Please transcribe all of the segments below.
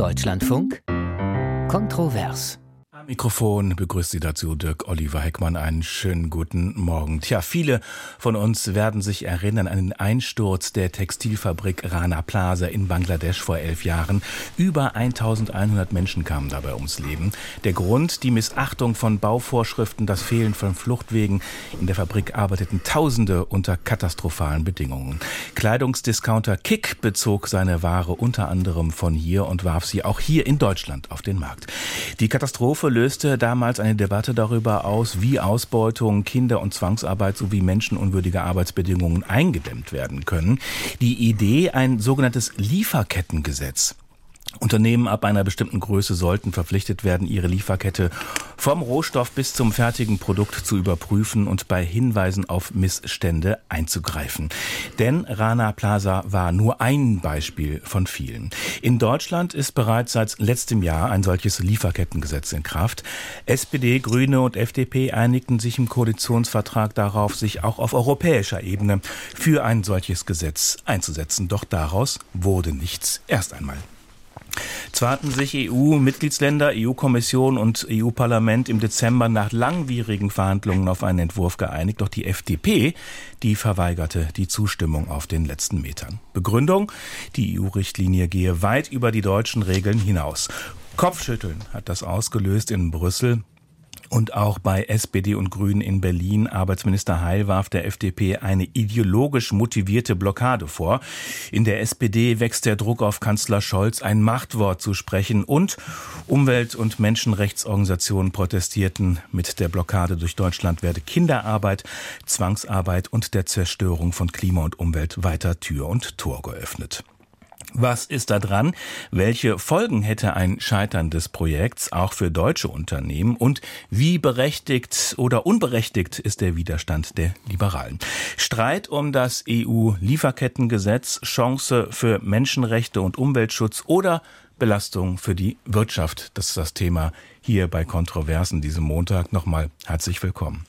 Deutschlandfunk? Kontrovers Mikrofon begrüßt Sie dazu Dirk Oliver Heckmann. Einen schönen guten Morgen. Tja, viele von uns werden sich erinnern an den Einsturz der Textilfabrik Rana Plaza in Bangladesch vor elf Jahren. Über 1100 Menschen kamen dabei ums Leben. Der Grund, die Missachtung von Bauvorschriften, das Fehlen von Fluchtwegen. In der Fabrik arbeiteten Tausende unter katastrophalen Bedingungen. Kleidungsdiscounter Kick bezog seine Ware unter anderem von hier und warf sie auch hier in Deutschland auf den Markt. Die Katastrophe löste damals eine Debatte darüber aus, wie Ausbeutung, Kinder- und Zwangsarbeit sowie menschenunwürdige Arbeitsbedingungen eingedämmt werden können. Die Idee, ein sogenanntes Lieferkettengesetz. Unternehmen ab einer bestimmten Größe sollten verpflichtet werden, ihre Lieferkette vom Rohstoff bis zum fertigen Produkt zu überprüfen und bei Hinweisen auf Missstände einzugreifen. Denn Rana Plaza war nur ein Beispiel von vielen. In Deutschland ist bereits seit letztem Jahr ein solches Lieferkettengesetz in Kraft. SPD, Grüne und FDP einigten sich im Koalitionsvertrag darauf, sich auch auf europäischer Ebene für ein solches Gesetz einzusetzen. Doch daraus wurde nichts erst einmal. Zwar hatten sich EU-Mitgliedsländer, EU-Kommission und EU-Parlament im Dezember nach langwierigen Verhandlungen auf einen Entwurf geeinigt, doch die FDP, die verweigerte die Zustimmung auf den letzten Metern. Begründung, die EU-Richtlinie gehe weit über die deutschen Regeln hinaus. Kopfschütteln hat das ausgelöst in Brüssel. Und auch bei SPD und Grünen in Berlin, Arbeitsminister Heil warf der FDP eine ideologisch motivierte Blockade vor. In der SPD wächst der Druck auf Kanzler Scholz, ein Machtwort zu sprechen. Und Umwelt- und Menschenrechtsorganisationen protestierten mit der Blockade durch Deutschland werde Kinderarbeit, Zwangsarbeit und der Zerstörung von Klima und Umwelt weiter Tür und Tor geöffnet. Was ist da dran? Welche Folgen hätte ein Scheitern des Projekts auch für deutsche Unternehmen? Und wie berechtigt oder unberechtigt ist der Widerstand der Liberalen? Streit um das EU-Lieferkettengesetz, Chance für Menschenrechte und Umweltschutz oder Belastung für die Wirtschaft? Das ist das Thema hier bei Kontroversen diesem Montag. Nochmal herzlich willkommen.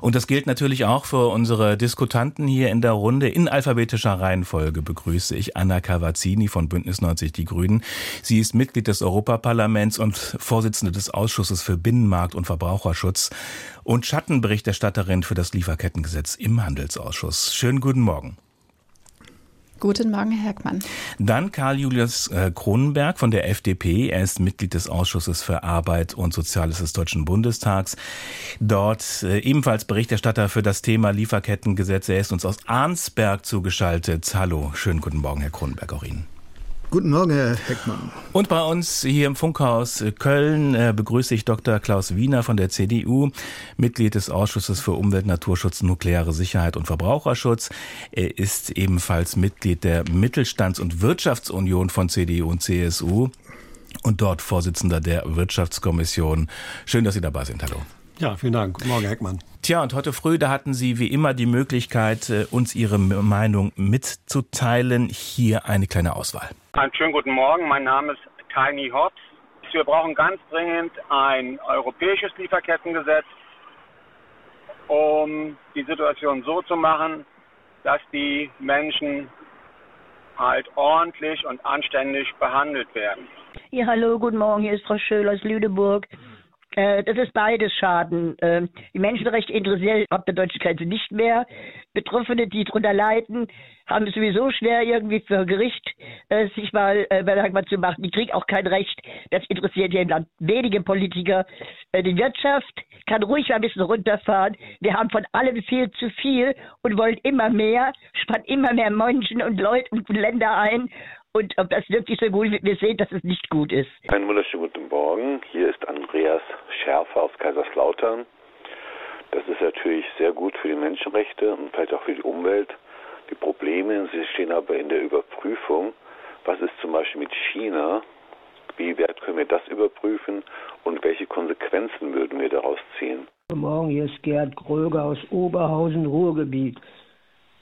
Und das gilt natürlich auch für unsere Diskutanten hier in der Runde. In alphabetischer Reihenfolge begrüße ich Anna Cavazzini von Bündnis 90 Die Grünen. Sie ist Mitglied des Europaparlaments und Vorsitzende des Ausschusses für Binnenmarkt und Verbraucherschutz und Schattenberichterstatterin für das Lieferkettengesetz im Handelsausschuss. Schönen guten Morgen. Guten Morgen, Herr Heckmann. Dann Karl Julius äh, Kronenberg von der FDP. Er ist Mitglied des Ausschusses für Arbeit und Soziales des Deutschen Bundestags. Dort äh, ebenfalls Berichterstatter für das Thema Lieferkettengesetz. Er ist uns aus Arnsberg zugeschaltet. Hallo, schönen guten Morgen, Herr Kronenberg, auch Ihnen. Guten Morgen, Herr Heckmann. Und bei uns hier im Funkhaus Köln äh, begrüße ich Dr. Klaus Wiener von der CDU, Mitglied des Ausschusses für Umwelt, Naturschutz, nukleare Sicherheit und Verbraucherschutz. Er ist ebenfalls Mitglied der Mittelstands- und Wirtschaftsunion von CDU und CSU und dort Vorsitzender der Wirtschaftskommission. Schön, dass Sie dabei sind. Hallo. Ja, vielen Dank. Guten Morgen, Herr Heckmann. Tja, und heute früh, da hatten Sie wie immer die Möglichkeit, äh, uns Ihre Meinung mitzuteilen. Hier eine kleine Auswahl. Einen schönen guten Morgen. Mein Name ist Tiny Hobbs. Wir brauchen ganz dringend ein europäisches Lieferkettengesetz, um die Situation so zu machen, dass die Menschen halt ordentlich und anständig behandelt werden. Ja, hallo, guten Morgen. Hier ist Frau Schöll aus Lüneburg. Äh, das ist beides Schaden. Äh, die Menschenrechte interessieren ab der deutschen Grenze nicht mehr. Betroffene, die darunter leiden, haben es sowieso schwer, irgendwie für Gericht äh, sich mal äh, zu machen. Die kriegen auch kein Recht. Das interessiert hier im Land wenige Politiker. Äh, die Wirtschaft kann ruhig mal ein bisschen runterfahren. Wir haben von allem viel zu viel und wollen immer mehr, spannen immer mehr Menschen und Leute und Länder ein. Und ob das wirklich so gut ist, wir sehen, dass es nicht gut ist. Einen wunderschönen guten Morgen. Hier ist Andreas Schärfer aus Kaiserslautern. Das ist natürlich sehr gut für die Menschenrechte und vielleicht auch für die Umwelt. Die Probleme, sie stehen aber in der Überprüfung. Was ist zum Beispiel mit China? Wie weit können wir das überprüfen und welche Konsequenzen würden wir daraus ziehen? Guten Morgen, hier ist Gerd Kröger aus Oberhausen, Ruhrgebiet.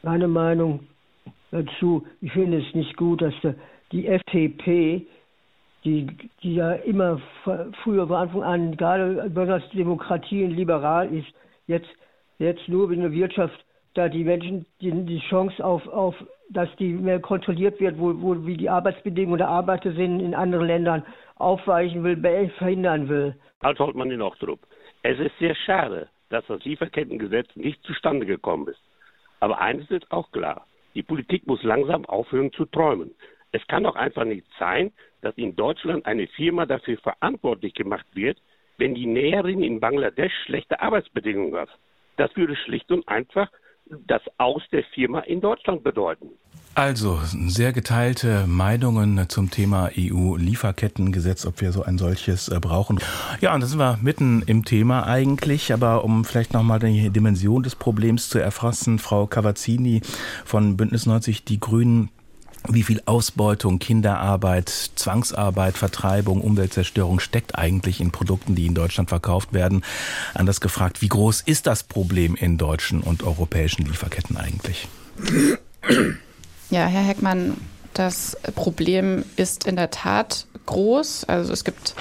Meine Meinung dazu, ich finde es nicht gut, dass die FDP, die, die ja immer früher von Anfang an, gerade besonders Demokratie und liberal ist, jetzt, jetzt nur wegen der Wirtschaft da die Menschen die, die Chance auf, auf dass die mehr kontrolliert wird, wo, wo wie die Arbeitsbedingungen der Arbeiter sind in anderen Ländern, aufweichen will, verhindern will. Als Holtmann in Ochtrup. Es ist sehr schade, dass das Lieferkettengesetz nicht zustande gekommen ist. Aber eines ist auch klar. Die Politik muss langsam aufhören zu träumen. Es kann doch einfach nicht sein, dass in Deutschland eine Firma dafür verantwortlich gemacht wird, wenn die Näherin in Bangladesch schlechte Arbeitsbedingungen hat. Das würde schlicht und einfach das Aus der Firma in Deutschland bedeuten. Also sehr geteilte Meinungen zum Thema EU-Lieferkettengesetz, ob wir so ein solches äh, brauchen. Ja, und da sind wir mitten im Thema eigentlich, aber um vielleicht nochmal die Dimension des Problems zu erfassen, Frau Cavazzini von Bündnis 90 Die Grünen wie viel Ausbeutung, Kinderarbeit, Zwangsarbeit, Vertreibung, Umweltzerstörung steckt eigentlich in Produkten, die in Deutschland verkauft werden? Anders gefragt, wie groß ist das Problem in deutschen und europäischen Lieferketten eigentlich? Ja, Herr Heckmann, das Problem ist in der Tat groß. Also es gibt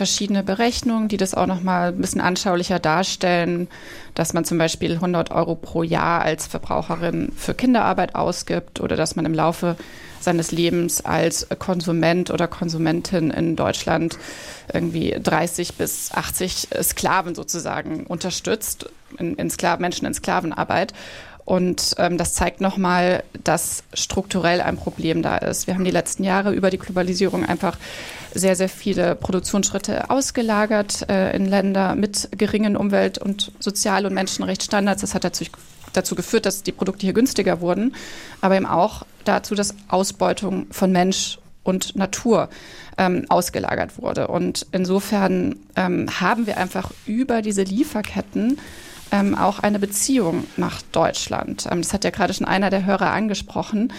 verschiedene Berechnungen, die das auch noch mal ein bisschen anschaulicher darstellen, dass man zum Beispiel 100 Euro pro Jahr als Verbraucherin für Kinderarbeit ausgibt oder dass man im Laufe seines Lebens als Konsument oder Konsumentin in Deutschland irgendwie 30 bis 80 Sklaven sozusagen unterstützt, in, in Sklaven, Menschen in Sklavenarbeit. Und ähm, das zeigt nochmal, dass strukturell ein Problem da ist. Wir haben die letzten Jahre über die Globalisierung einfach sehr, sehr viele Produktionsschritte ausgelagert äh, in Länder mit geringen Umwelt- und Sozial- und Menschenrechtsstandards. Das hat dazu, dazu geführt, dass die Produkte hier günstiger wurden, aber eben auch dazu, dass Ausbeutung von Mensch und Natur ähm, ausgelagert wurde. Und insofern ähm, haben wir einfach über diese Lieferketten ähm, auch eine Beziehung nach Deutschland. Ähm, das hat ja gerade schon einer der Hörer angesprochen.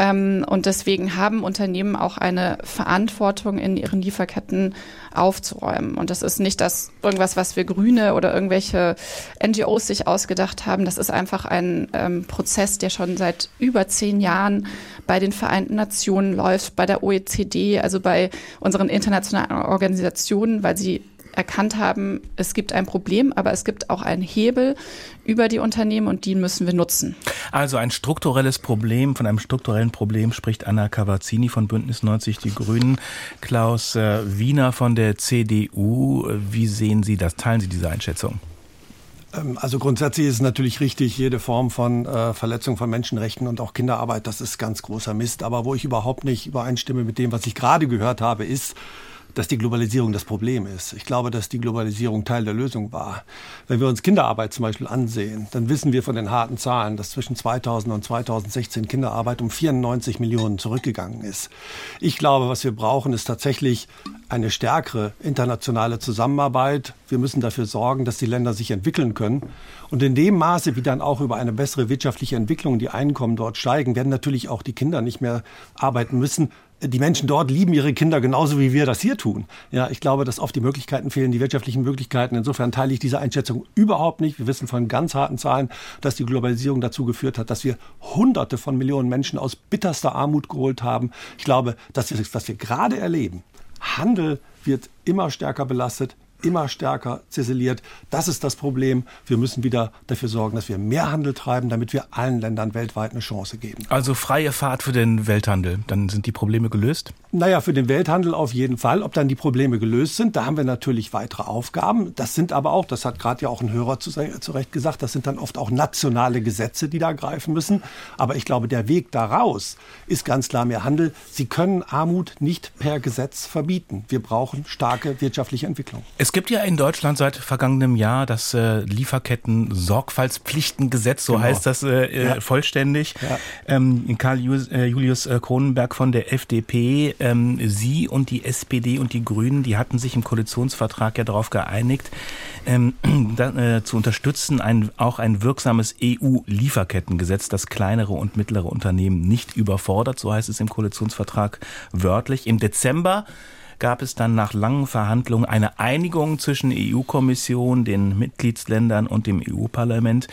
Ähm, und deswegen haben Unternehmen auch eine Verantwortung in ihren Lieferketten aufzuräumen. Und das ist nicht das irgendwas, was wir Grüne oder irgendwelche NGOs sich ausgedacht haben. Das ist einfach ein ähm, Prozess, der schon seit über zehn Jahren bei den Vereinten Nationen läuft, bei der OECD, also bei unseren internationalen Organisationen, weil sie erkannt haben, es gibt ein Problem, aber es gibt auch einen Hebel über die Unternehmen und die müssen wir nutzen. Also ein strukturelles Problem, von einem strukturellen Problem spricht Anna Cavazzini von Bündnis 90 Die Grünen, Klaus äh, Wiener von der CDU. Wie sehen Sie das? Teilen Sie diese Einschätzung? Ähm, also grundsätzlich ist es natürlich richtig, jede Form von äh, Verletzung von Menschenrechten und auch Kinderarbeit, das ist ganz großer Mist. Aber wo ich überhaupt nicht übereinstimme mit dem, was ich gerade gehört habe, ist, dass die Globalisierung das Problem ist. Ich glaube, dass die Globalisierung Teil der Lösung war. Wenn wir uns Kinderarbeit zum Beispiel ansehen, dann wissen wir von den harten Zahlen, dass zwischen 2000 und 2016 Kinderarbeit um 94 Millionen zurückgegangen ist. Ich glaube, was wir brauchen, ist tatsächlich eine stärkere internationale Zusammenarbeit. Wir müssen dafür sorgen, dass die Länder sich entwickeln können. Und in dem Maße, wie dann auch über eine bessere wirtschaftliche Entwicklung die Einkommen dort steigen, werden natürlich auch die Kinder nicht mehr arbeiten müssen, die Menschen dort lieben ihre Kinder genauso wie wir das hier tun. Ja, ich glaube, dass oft die Möglichkeiten fehlen, die wirtschaftlichen Möglichkeiten. Insofern teile ich diese Einschätzung überhaupt nicht. Wir wissen von ganz harten Zahlen, dass die Globalisierung dazu geführt hat, dass wir Hunderte von Millionen Menschen aus bitterster Armut geholt haben. Ich glaube, dass das, was wir gerade erleben, Handel wird immer stärker belastet, immer stärker ziseliert. Das ist das Problem. Wir müssen wieder dafür sorgen, dass wir mehr Handel treiben, damit wir allen Ländern weltweit eine Chance geben. Also freie Fahrt für den Welthandel. Dann sind die Probleme gelöst? Naja, für den Welthandel auf jeden Fall. Ob dann die Probleme gelöst sind, da haben wir natürlich weitere Aufgaben. Das sind aber auch, das hat gerade ja auch ein Hörer zu, zu Recht gesagt, das sind dann oft auch nationale Gesetze, die da greifen müssen. Aber ich glaube, der Weg daraus ist ganz klar mehr Handel. Sie können Armut nicht per Gesetz verbieten. Wir brauchen starke wirtschaftliche Entwicklung. Es gibt ja in Deutschland seit vergangenem Jahr das äh, Lieferketten-Sorgfaltspflichtengesetz, so genau. heißt das äh, äh, ja. vollständig. Ja. Ähm, Karl äh, Julius äh, Kronenberg von der FDP, ähm, Sie und die SPD und die Grünen, die hatten sich im Koalitionsvertrag ja darauf geeinigt, ähm, da, äh, zu unterstützen, ein, auch ein wirksames EU-Lieferkettengesetz, das kleinere und mittlere Unternehmen nicht überfordert, so heißt es im Koalitionsvertrag wörtlich. Im Dezember gab es dann nach langen Verhandlungen eine Einigung zwischen EU-Kommission, den Mitgliedsländern und dem EU-Parlament.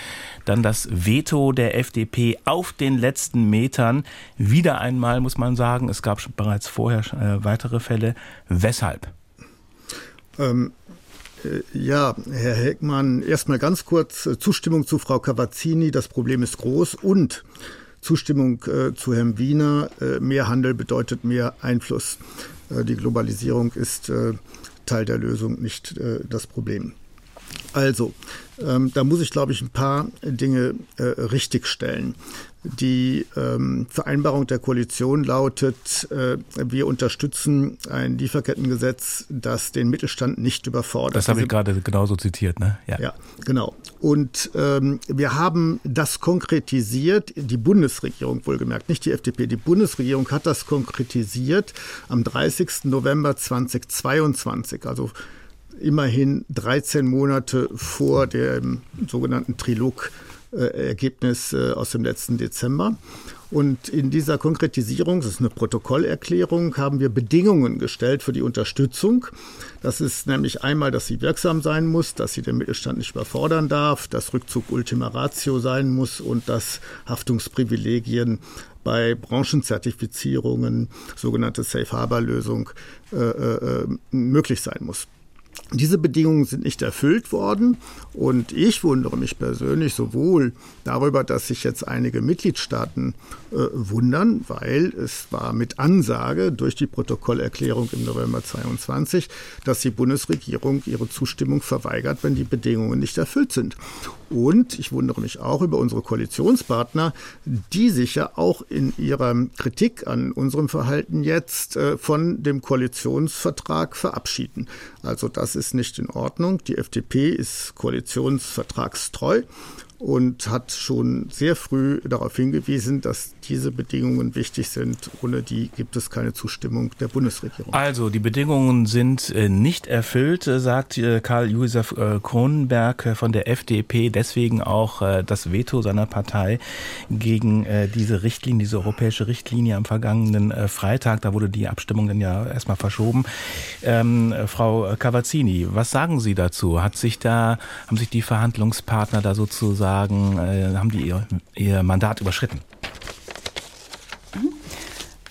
Dann das Veto der FDP auf den letzten Metern. Wieder einmal muss man sagen, es gab bereits vorher äh, weitere Fälle. Weshalb? Ähm äh, ja, Herr Heckmann, erstmal ganz kurz äh, Zustimmung zu Frau Cavazzini. Das Problem ist groß und Zustimmung äh, zu Herrn Wiener. Äh, mehr Handel bedeutet mehr Einfluss. Äh, die Globalisierung ist äh, Teil der Lösung, nicht äh, das Problem. Also, ähm, da muss ich, glaube ich, ein paar Dinge äh, richtigstellen. Die ähm, Vereinbarung der Koalition lautet, äh, wir unterstützen ein Lieferkettengesetz, das den Mittelstand nicht überfordert. Das habe ich gerade genauso zitiert, ne? Ja, ja genau. Und ähm, wir haben das konkretisiert, die Bundesregierung wohlgemerkt, nicht die FDP, die Bundesregierung hat das konkretisiert am 30. November 2022, also immerhin 13 Monate vor dem sogenannten Trilog-Ergebnis äh, aus dem letzten Dezember. Und in dieser Konkretisierung, das ist eine Protokollerklärung, haben wir Bedingungen gestellt für die Unterstützung. Das ist nämlich einmal, dass sie wirksam sein muss, dass sie den Mittelstand nicht überfordern darf, dass Rückzug Ultima Ratio sein muss und dass Haftungsprivilegien bei Branchenzertifizierungen, sogenannte Safe Harbor Lösung, äh, äh, möglich sein muss. Diese Bedingungen sind nicht erfüllt worden und ich wundere mich persönlich sowohl darüber, dass sich jetzt einige Mitgliedstaaten äh, wundern, weil es war mit Ansage durch die Protokollerklärung im November 22, dass die Bundesregierung ihre Zustimmung verweigert, wenn die Bedingungen nicht erfüllt sind. Und ich wundere mich auch über unsere Koalitionspartner, die sich ja auch in ihrer Kritik an unserem Verhalten jetzt äh, von dem Koalitionsvertrag verabschieden. Also das ist nicht in Ordnung. Die FDP ist koalitionsvertragstreu und hat schon sehr früh darauf hingewiesen, dass diese Bedingungen wichtig sind. Ohne die gibt es keine Zustimmung der Bundesregierung. Also die Bedingungen sind äh, nicht erfüllt, äh, sagt äh, Karl-Josef Kronenberg von der FDP. Deswegen auch das Veto seiner Partei gegen diese Richtlinie, diese europäische Richtlinie am vergangenen Freitag. Da wurde die Abstimmung dann ja erstmal verschoben. Ähm, Frau Cavazzini, was sagen Sie dazu? Hat sich da, haben sich die Verhandlungspartner da sozusagen, äh, haben die ihr, ihr Mandat überschritten?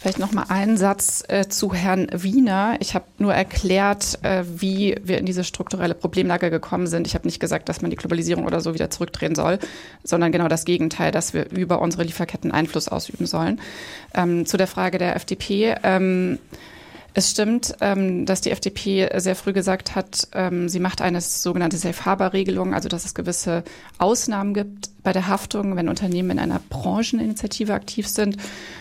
Vielleicht noch mal einen Satz äh, zu Herrn Wiener. Ich habe nur erklärt, äh, wie wir in diese strukturelle Problemlage gekommen sind. Ich habe nicht gesagt, dass man die Globalisierung oder so wieder zurückdrehen soll, sondern genau das Gegenteil, dass wir über unsere Lieferketten Einfluss ausüben sollen. Ähm, zu der Frage der FDP. Ähm, es stimmt, ähm, dass die FDP sehr früh gesagt hat, ähm, sie macht eine sogenannte Safe Harbor Regelung, also dass es gewisse Ausnahmen gibt bei der Haftung, wenn Unternehmen in einer Brancheninitiative aktiv sind,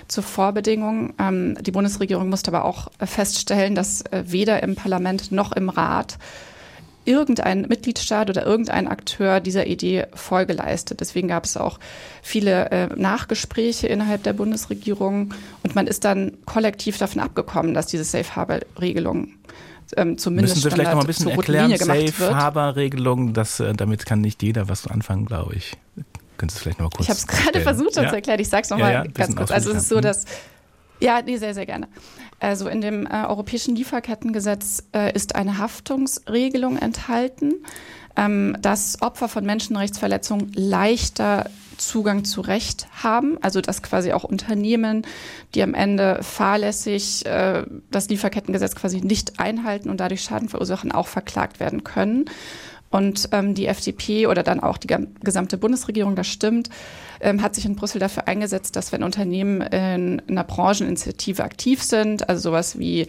zur Vorbedingung. Ähm, die Bundesregierung musste aber auch feststellen, dass äh, weder im Parlament noch im Rat irgendein Mitgliedstaat oder irgendein Akteur dieser Idee Folge leistet. Deswegen gab es auch viele äh, Nachgespräche innerhalb der Bundesregierung und man ist dann kollektiv davon abgekommen, dass diese Safe Harbor Regelung ähm, zumindest Müssen Sie vielleicht noch mal ein bisschen erklären, Safe Harbor Regelung, das, äh, damit kann nicht jeder was anfangen, glaube ich. Können Sie es vielleicht noch mal kurz Ich habe es gerade versucht ja? zu erklären. Ich sage es nochmal ja, ja, ganz kurz. Also es ist so, dass ja, nee, sehr, sehr gerne. Also in dem äh, europäischen Lieferkettengesetz äh, ist eine Haftungsregelung enthalten, ähm, dass Opfer von Menschenrechtsverletzungen leichter Zugang zu Recht haben, also dass quasi auch Unternehmen, die am Ende fahrlässig äh, das Lieferkettengesetz quasi nicht einhalten und dadurch Schaden verursachen, auch verklagt werden können. Und ähm, die FDP oder dann auch die gesamte Bundesregierung, das stimmt, ähm, hat sich in Brüssel dafür eingesetzt, dass wenn Unternehmen in einer Brancheninitiative aktiv sind, also sowas wie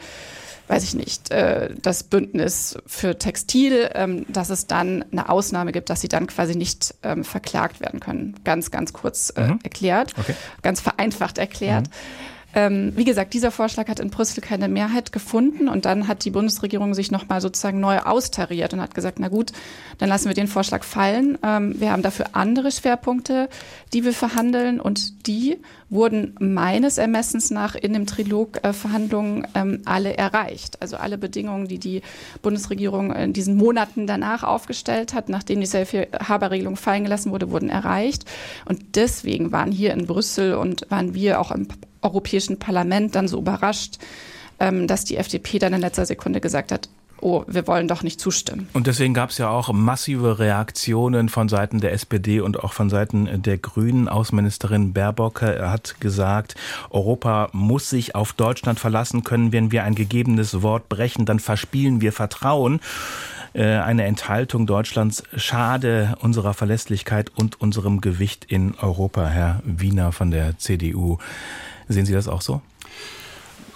weiß ich nicht, äh, das Bündnis für Textil, ähm, dass es dann eine Ausnahme gibt, dass sie dann quasi nicht ähm, verklagt werden können. Ganz, ganz kurz äh, mhm. erklärt, okay. ganz vereinfacht erklärt. Mhm. Ähm, wie gesagt, dieser Vorschlag hat in Brüssel keine Mehrheit gefunden und dann hat die Bundesregierung sich nochmal sozusagen neu austariert und hat gesagt, na gut, dann lassen wir den Vorschlag fallen. Ähm, wir haben dafür andere Schwerpunkte, die wir verhandeln und die wurden meines Ermessens nach in dem Trilog-Verhandlungen äh, ähm, alle erreicht. Also alle Bedingungen, die die Bundesregierung in diesen Monaten danach aufgestellt hat, nachdem die Safe-Harbor-Regelung fallen gelassen wurde, wurden erreicht. Und deswegen waren hier in Brüssel und waren wir auch im Europäischen Parlament dann so überrascht, ähm, dass die FDP dann in letzter Sekunde gesagt hat, oh, wir wollen doch nicht zustimmen. Und deswegen gab es ja auch massive Reaktionen von Seiten der SPD und auch von Seiten der Grünen. Außenministerin Baerbock äh, hat gesagt, Europa muss sich auf Deutschland verlassen können. Wenn wir ein gegebenes Wort brechen, dann verspielen wir Vertrauen. Äh, eine Enthaltung Deutschlands schade unserer Verlässlichkeit und unserem Gewicht in Europa. Herr Wiener von der CDU. Sehen Sie das auch so?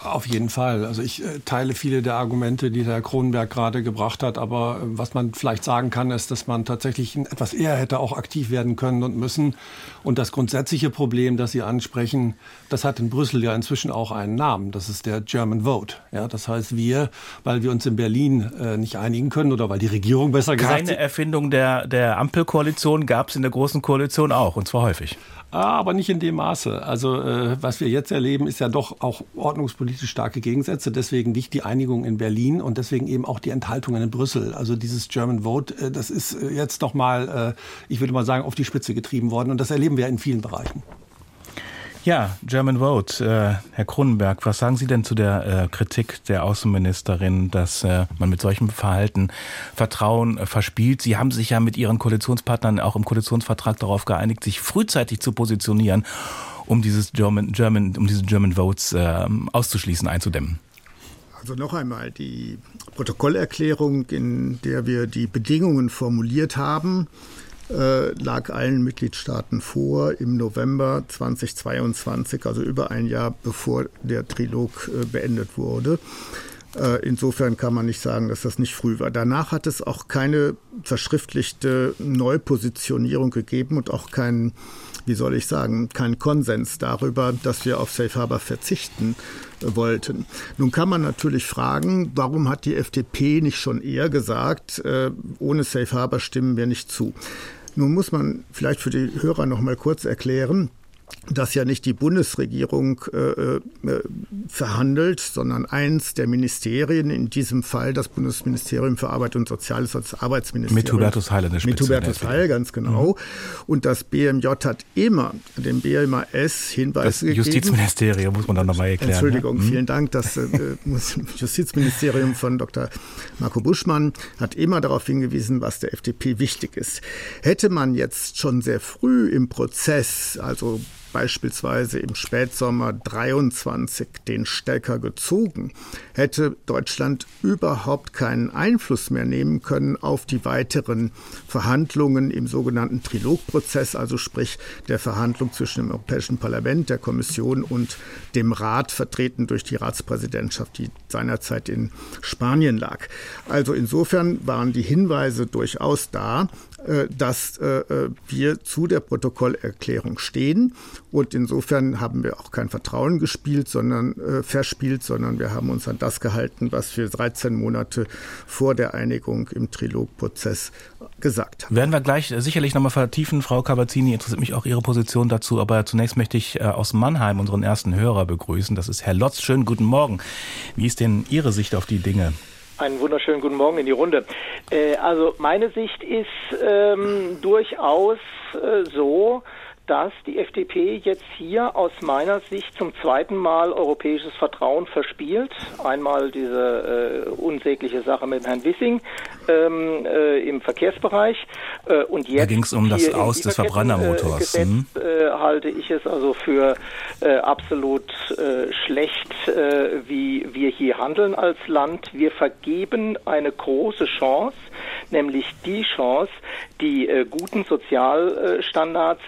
Auf jeden Fall. Also ich äh, teile viele der Argumente, die Herr Kronenberg gerade gebracht hat. Aber äh, was man vielleicht sagen kann, ist, dass man tatsächlich etwas eher hätte auch aktiv werden können und müssen. Und das grundsätzliche Problem, das Sie ansprechen, das hat in Brüssel ja inzwischen auch einen Namen. Das ist der German Vote. Ja, das heißt, wir, weil wir uns in Berlin äh, nicht einigen können oder weil die Regierung besser gesagt Keine Erfindung der, der Ampelkoalition gab es in der Großen Koalition auch, und zwar häufig. Ah, aber nicht in dem Maße. Also äh, was wir jetzt erleben, ist ja doch auch ordnungspolitisch starke Gegensätze. Deswegen nicht die Einigung in Berlin und deswegen eben auch die Enthaltungen in Brüssel. Also dieses German Vote, äh, das ist äh, jetzt doch mal, äh, ich würde mal sagen, auf die Spitze getrieben worden. Und das erleben wir in vielen Bereichen. Ja, German Vote. Herr Kronenberg, was sagen Sie denn zu der Kritik der Außenministerin, dass man mit solchem Verhalten Vertrauen verspielt? Sie haben sich ja mit Ihren Koalitionspartnern auch im Koalitionsvertrag darauf geeinigt, sich frühzeitig zu positionieren, um dieses German, German, um diese German Votes äh, auszuschließen, einzudämmen. Also noch einmal, die Protokollerklärung, in der wir die Bedingungen formuliert haben, äh, lag allen Mitgliedstaaten vor im November 2022, also über ein Jahr bevor der Trilog äh, beendet wurde. Äh, insofern kann man nicht sagen, dass das nicht früh war. Danach hat es auch keine verschriftlichte Neupositionierung gegeben und auch keinen, wie soll ich sagen, keinen Konsens darüber, dass wir auf Safe Harbor verzichten wollten. Nun kann man natürlich fragen, warum hat die FDP nicht schon eher gesagt, äh, ohne Safe Harbor stimmen wir nicht zu. Nun muss man vielleicht für die Hörer noch mal kurz erklären, dass ja nicht die Bundesregierung äh, äh, verhandelt, sondern eins der Ministerien, in diesem Fall das Bundesministerium für Arbeit und Soziales als Arbeitsministerium. Mit Hubertus Heil in der Spitze. Mit Hubertus Heil, ganz genau. Mhm. Und das BMJ hat immer dem BMAS Hinweise das gegeben. Justizministerium muss man dann nochmal erklären. Entschuldigung, ne? vielen Dank. Das äh, Justizministerium von Dr. Marco Buschmann hat immer darauf hingewiesen, was der FDP wichtig ist. Hätte man jetzt schon sehr früh im Prozess, also beispielsweise im Spätsommer 23 den Stecker gezogen, hätte Deutschland überhaupt keinen Einfluss mehr nehmen können auf die weiteren Verhandlungen im sogenannten Trilogprozess, also sprich der Verhandlung zwischen dem Europäischen Parlament, der Kommission und dem Rat, vertreten durch die Ratspräsidentschaft, die seinerzeit in Spanien lag. Also insofern waren die Hinweise durchaus da, dass äh, äh, wir zu der Protokollerklärung stehen. Und insofern haben wir auch kein Vertrauen gespielt, sondern äh, verspielt, sondern wir haben uns an das gehalten, was wir 13 Monate vor der Einigung im Trilogprozess gesagt haben. Werden wir gleich sicherlich nochmal vertiefen. Frau Cavazzini, interessiert mich auch Ihre Position dazu. Aber zunächst möchte ich aus Mannheim unseren ersten Hörer begrüßen. Das ist Herr Lotz. Schönen guten Morgen. Wie ist denn Ihre Sicht auf die Dinge? Einen wunderschönen guten Morgen in die Runde. Äh, also meine Sicht ist ähm, durchaus äh, so, dass die FDP jetzt hier aus meiner Sicht zum zweiten Mal europäisches Vertrauen verspielt. Einmal diese äh, unsägliche Sache mit Herrn Wissing ähm, äh, im Verkehrsbereich äh, und jetzt da ging es um das Aus des Verbrennermotors. Gesetz, hm? äh, halte ich es also für äh, absolut äh, schlecht, wie wir hier handeln als Land. Wir vergeben eine große Chance nämlich die Chance, die guten Sozialstandards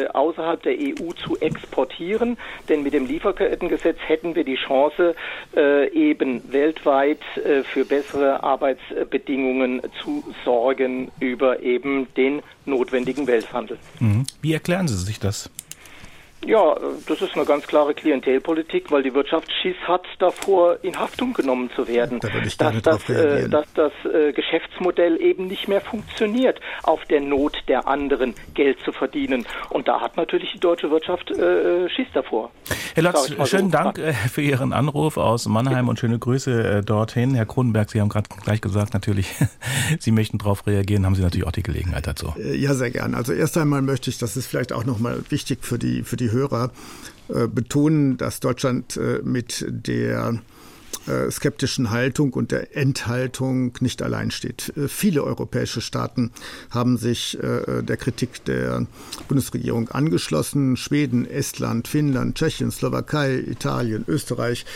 äh, außerhalb der EU zu exportieren. Denn mit dem Lieferkettengesetz hätten wir die Chance, äh, eben weltweit äh, für bessere Arbeitsbedingungen zu sorgen über eben den notwendigen Welthandel. Mhm. Wie erklären Sie sich das? Ja, das ist eine ganz klare Klientelpolitik, weil die Wirtschaft Schiss hat, davor in Haftung genommen zu werden. Da würde ich dass, das, äh, dass das äh, Geschäftsmodell eben nicht mehr funktioniert, auf der Not der anderen Geld zu verdienen. Und da hat natürlich die deutsche Wirtschaft äh, Schiss davor. Herr Lotz, schönen so. Dank äh, für Ihren Anruf aus Mannheim und schöne Grüße äh, dorthin. Herr Kronenberg, Sie haben gerade gleich gesagt, natürlich, Sie möchten darauf reagieren, haben Sie natürlich auch die Gelegenheit dazu. Ja, sehr gern. Also erst einmal möchte ich, das ist vielleicht auch nochmal wichtig für die, für die Hörer, äh, betonen, dass Deutschland äh, mit der äh, skeptischen Haltung und der Enthaltung nicht allein steht. Viele europäische Staaten haben sich der Kritik der Bundesregierung angeschlossen. Schweden, Estland, Finnland, Tschechien, Slowakei, Italien, Österreich,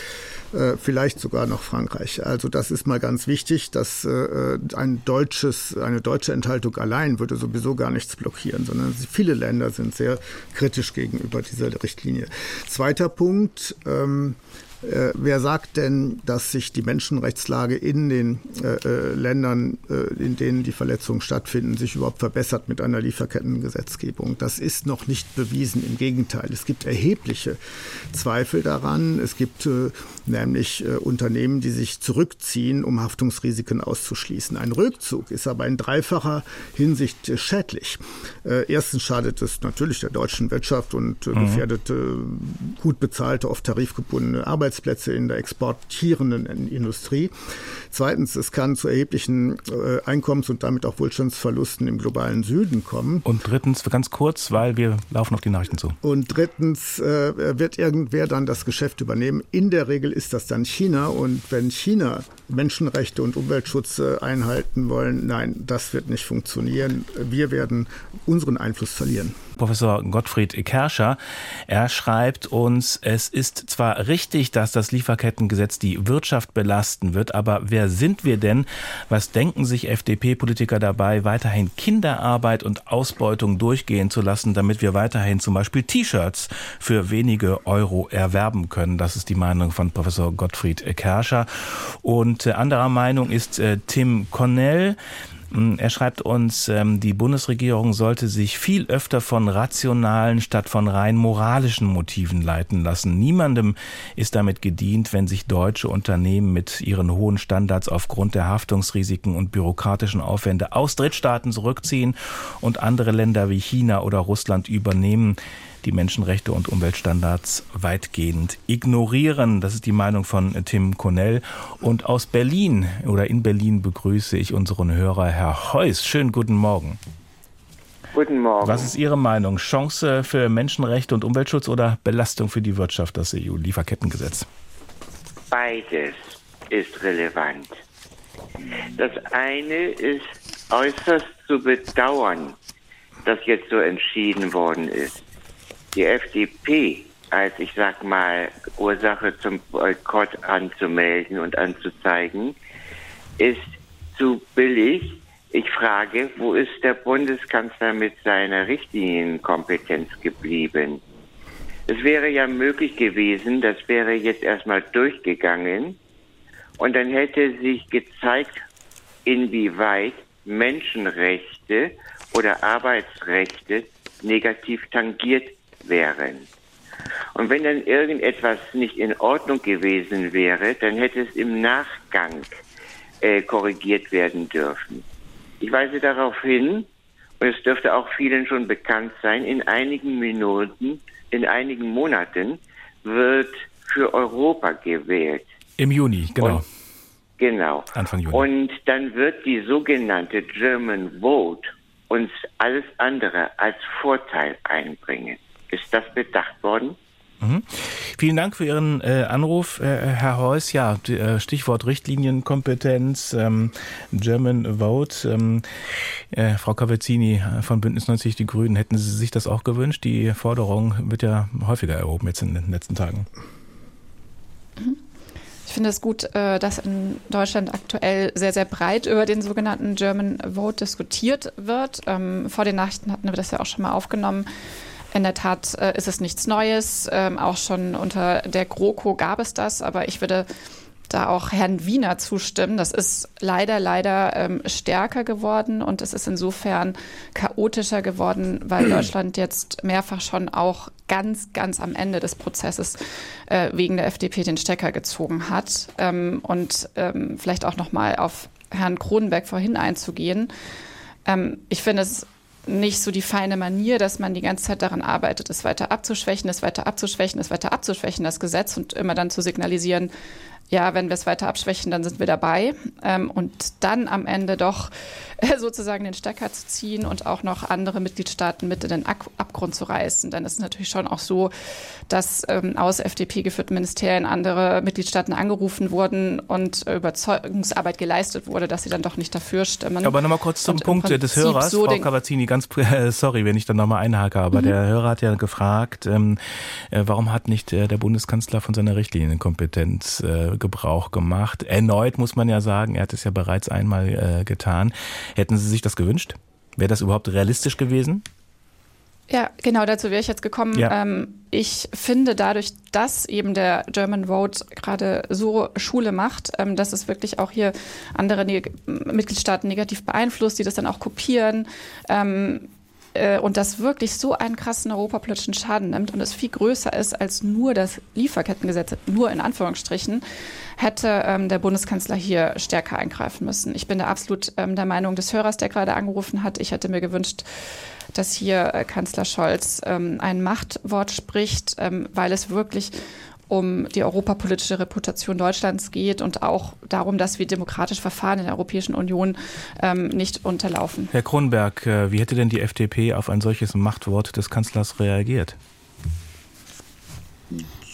vielleicht sogar noch Frankreich. Also das ist mal ganz wichtig, dass äh, ein deutsches, eine deutsche Enthaltung allein würde sowieso gar nichts blockieren, sondern viele Länder sind sehr kritisch gegenüber dieser Richtlinie. Zweiter Punkt. Ähm, äh, wer sagt denn, dass sich die Menschenrechtslage in den äh, äh, Ländern, äh, in denen die Verletzungen stattfinden, sich überhaupt verbessert mit einer Lieferkettengesetzgebung? Das ist noch nicht bewiesen. Im Gegenteil, es gibt erhebliche Zweifel daran. Es gibt äh, nämlich äh, Unternehmen, die sich zurückziehen, um Haftungsrisiken auszuschließen. Ein Rückzug ist aber in dreifacher Hinsicht schädlich. erstens schadet es natürlich der deutschen Wirtschaft und mhm. gefährdet gut bezahlte, oft tarifgebundene Arbeitsplätze. Arbeitsplätze in der exportierenden Industrie. Zweitens, es kann zu erheblichen äh, Einkommens- und damit auch Wohlstandsverlusten im globalen Süden kommen. Und drittens, ganz kurz, weil wir laufen auf die Nachrichten zu. Und drittens äh, wird irgendwer dann das Geschäft übernehmen. In der Regel ist das dann China. Und wenn China Menschenrechte und Umweltschutz äh, einhalten wollen, nein, das wird nicht funktionieren. Wir werden unseren Einfluss verlieren. Professor Gottfried Kerscher. Er schreibt uns, es ist zwar richtig, dass das Lieferkettengesetz die Wirtschaft belasten wird, aber wer sind wir denn? Was denken sich FDP-Politiker dabei, weiterhin Kinderarbeit und Ausbeutung durchgehen zu lassen, damit wir weiterhin zum Beispiel T-Shirts für wenige Euro erwerben können? Das ist die Meinung von Professor Gottfried Kerscher. Und äh, anderer Meinung ist äh, Tim Cornell. Hm, er schreibt uns, ähm, die Bundesregierung sollte sich viel öfter von rationalen statt von rein moralischen Motiven leiten lassen. Niemandem ist damit gedient, wenn sich deutsche Unternehmen mit ihren hohen Standards aufgrund der Haftungsrisiken und bürokratischen Aufwände aus Drittstaaten zurückziehen und andere Länder wie China oder Russland übernehmen die Menschenrechte und Umweltstandards weitgehend ignorieren. Das ist die Meinung von Tim Connell. Und aus Berlin oder in Berlin begrüße ich unseren Hörer Herr Heuss. Schönen guten Morgen. Guten Morgen. Was ist Ihre Meinung? Chance für Menschenrechte und Umweltschutz oder Belastung für die Wirtschaft, das EU-Lieferkettengesetz? Beides ist relevant. Das eine ist äußerst zu bedauern, dass jetzt so entschieden worden ist die FDP als, ich sag mal, Ursache zum Boykott anzumelden und anzuzeigen, ist zu billig. Ich frage, wo ist der Bundeskanzler mit seiner Richtlinienkompetenz geblieben? Es wäre ja möglich gewesen, das wäre jetzt erstmal durchgegangen und dann hätte sich gezeigt, inwieweit Menschenrechte oder Arbeitsrechte negativ tangiert wären. Und wenn dann irgendetwas nicht in Ordnung gewesen wäre, dann hätte es im Nachgang äh, korrigiert werden dürfen. Ich weise darauf hin, und es dürfte auch vielen schon bekannt sein, in einigen Minuten, in einigen Monaten wird für Europa gewählt. Im Juni, genau. Und, genau. Anfang Juni. Und dann wird die sogenannte German Vote uns alles andere als Vorteil einbringen. Ist das bedacht worden? Mhm. Vielen Dank für Ihren äh, Anruf, äh, Herr Heuss. Ja, die, äh, Stichwort Richtlinienkompetenz, ähm, German Vote. Ähm, äh, Frau Cavazzini von Bündnis 90 Die Grünen, hätten Sie sich das auch gewünscht? Die Forderung wird ja häufiger erhoben jetzt in den letzten Tagen. Ich finde es gut, äh, dass in Deutschland aktuell sehr, sehr breit über den sogenannten German Vote diskutiert wird. Ähm, vor den Nachrichten hatten wir das ja auch schon mal aufgenommen. In der Tat äh, ist es nichts Neues. Ähm, auch schon unter der GroKo gab es das, aber ich würde da auch Herrn Wiener zustimmen. Das ist leider, leider ähm, stärker geworden und es ist insofern chaotischer geworden, weil Deutschland jetzt mehrfach schon auch ganz, ganz am Ende des Prozesses äh, wegen der FDP den Stecker gezogen hat. Ähm, und ähm, vielleicht auch noch mal auf Herrn Kronenberg vorhin einzugehen. Ähm, ich finde es nicht so die feine Manier, dass man die ganze Zeit daran arbeitet, es weiter abzuschwächen, es weiter abzuschwächen, es weiter abzuschwächen, das Gesetz und immer dann zu signalisieren, ja, wenn wir es weiter abschwächen, dann sind wir dabei. Ähm, und dann am Ende doch sozusagen den Stecker zu ziehen und auch noch andere Mitgliedstaaten mit in den Ab Abgrund zu reißen. Denn es ist natürlich schon auch so, dass ähm, aus FDP geführten Ministerien andere Mitgliedstaaten angerufen wurden und Überzeugungsarbeit geleistet wurde, dass sie dann doch nicht dafür stimmen. Aber nochmal kurz zum Punkt des Hörers, so Frau Cavazzini, ganz äh, sorry, wenn ich dann nochmal einhake, aber mhm. der Hörer hat ja gefragt, ähm, äh, warum hat nicht äh, der Bundeskanzler von seiner Richtlinienkompetenz äh, Gebrauch gemacht. Erneut muss man ja sagen, er hat es ja bereits einmal äh, getan. Hätten Sie sich das gewünscht? Wäre das überhaupt realistisch gewesen? Ja, genau dazu wäre ich jetzt gekommen. Ja. Ähm, ich finde dadurch, dass eben der German Vote gerade so Schule macht, ähm, dass es wirklich auch hier andere ne Mitgliedstaaten negativ beeinflusst, die das dann auch kopieren. Ähm, äh, und das wirklich so einen krassen europapolitischen Schaden nimmt und es viel größer ist als nur das Lieferkettengesetz, nur in Anführungsstrichen, hätte ähm, der Bundeskanzler hier stärker eingreifen müssen. Ich bin da absolut ähm, der Meinung des Hörers, der gerade angerufen hat. Ich hätte mir gewünscht, dass hier äh, Kanzler Scholz ähm, ein Machtwort spricht, ähm, weil es wirklich um die europapolitische Reputation Deutschlands geht und auch darum, dass wir demokratisch Verfahren in der Europäischen Union ähm, nicht unterlaufen. Herr Kronberg, äh, wie hätte denn die FDP auf ein solches Machtwort des Kanzlers reagiert?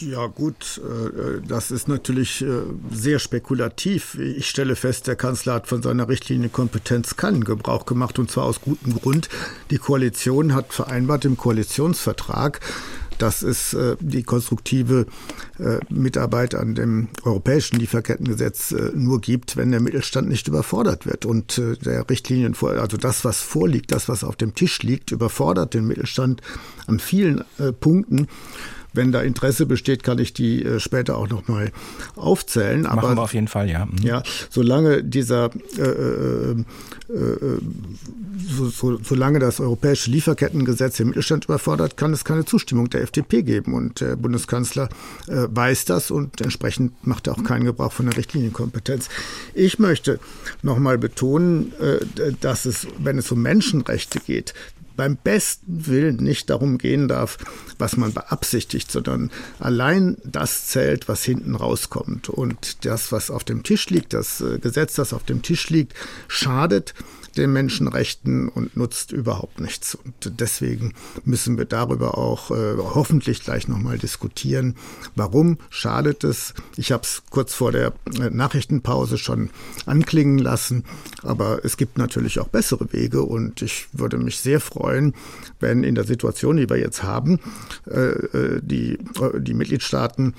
Ja gut, äh, das ist natürlich äh, sehr spekulativ. Ich stelle fest, der Kanzler hat von seiner Richtlinienkompetenz keinen Gebrauch gemacht und zwar aus gutem Grund. Die Koalition hat vereinbart im Koalitionsvertrag, dass es äh, die konstruktive äh, Mitarbeit an dem europäischen Lieferkettengesetz äh, nur gibt, wenn der Mittelstand nicht überfordert wird. Und äh, der Richtlinien, also das, was vorliegt, das, was auf dem Tisch liegt, überfordert den Mittelstand an vielen äh, Punkten. Wenn da Interesse besteht, kann ich die äh, später auch noch mal aufzählen. Machen Aber, wir auf jeden Fall, ja. Mhm. Ja, solange dieser, äh, äh, äh, so, so, solange das europäische Lieferkettengesetz den Mittelstand überfordert, kann es keine Zustimmung der FDP geben. Und der Bundeskanzler äh, weiß das und entsprechend macht er auch keinen Gebrauch von der Richtlinienkompetenz. Ich möchte noch mal betonen, äh, dass es, wenn es um Menschenrechte geht, beim besten Willen nicht darum gehen darf, was man beabsichtigt, sondern allein das zählt, was hinten rauskommt. Und das, was auf dem Tisch liegt, das äh, Gesetz, das auf dem Tisch liegt, schadet den Menschenrechten und nutzt überhaupt nichts. Und deswegen müssen wir darüber auch äh, hoffentlich gleich nochmal diskutieren. Warum schadet es? Ich habe es kurz vor der äh, Nachrichtenpause schon anklingen lassen, aber es gibt natürlich auch bessere Wege und ich würde mich sehr freuen, wenn in der Situation, die wir jetzt haben, äh, äh die, äh, die Mitgliedstaaten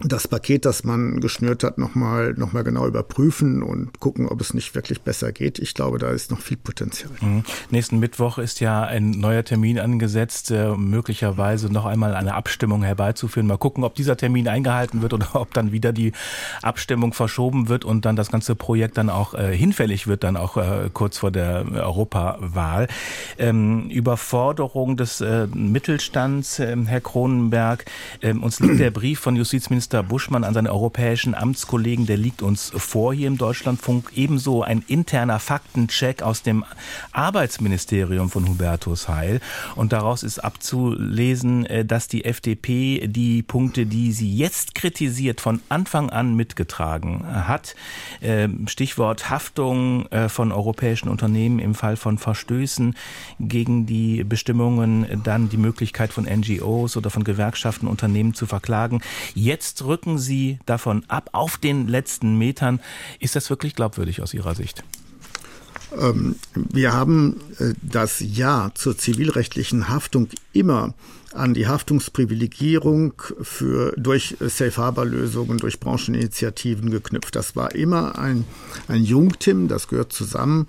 das Paket, das man geschnürt hat, nochmal noch mal genau überprüfen und gucken, ob es nicht wirklich besser geht. Ich glaube, da ist noch viel Potenzial. Mhm. Nächsten Mittwoch ist ja ein neuer Termin angesetzt, äh, möglicherweise noch einmal eine Abstimmung herbeizuführen. Mal gucken, ob dieser Termin eingehalten wird oder ob dann wieder die Abstimmung verschoben wird und dann das ganze Projekt dann auch äh, hinfällig wird, dann auch äh, kurz vor der Europawahl. Ähm, Überforderung des äh, Mittelstands, ähm, Herr Kronenberg. Ähm, uns liegt der Brief von Justizminister Minister Buschmann an seine europäischen Amtskollegen, der liegt uns vor hier im Deutschlandfunk. Ebenso ein interner Faktencheck aus dem Arbeitsministerium von Hubertus Heil. Und daraus ist abzulesen, äh, dass die FDP die Punkte, die sie jetzt kritisiert, von Anfang an mitgetragen hat. Ähm, Stichwort Haftung äh, von europäischen Unternehmen im Fall von Verstößen gegen die Bestimmungen, dann die Möglichkeit von NGOs oder von Gewerkschaften Unternehmen zu verklagen. Jetzt Jetzt rücken Sie davon ab auf den letzten Metern. Ist das wirklich glaubwürdig aus Ihrer Sicht? Ähm, wir haben äh, das Ja zur zivilrechtlichen Haftung immer an die Haftungsprivilegierung für, durch Safe Harbor Lösungen, durch Brancheninitiativen geknüpft. Das war immer ein, ein Jungtim, das gehört zusammen.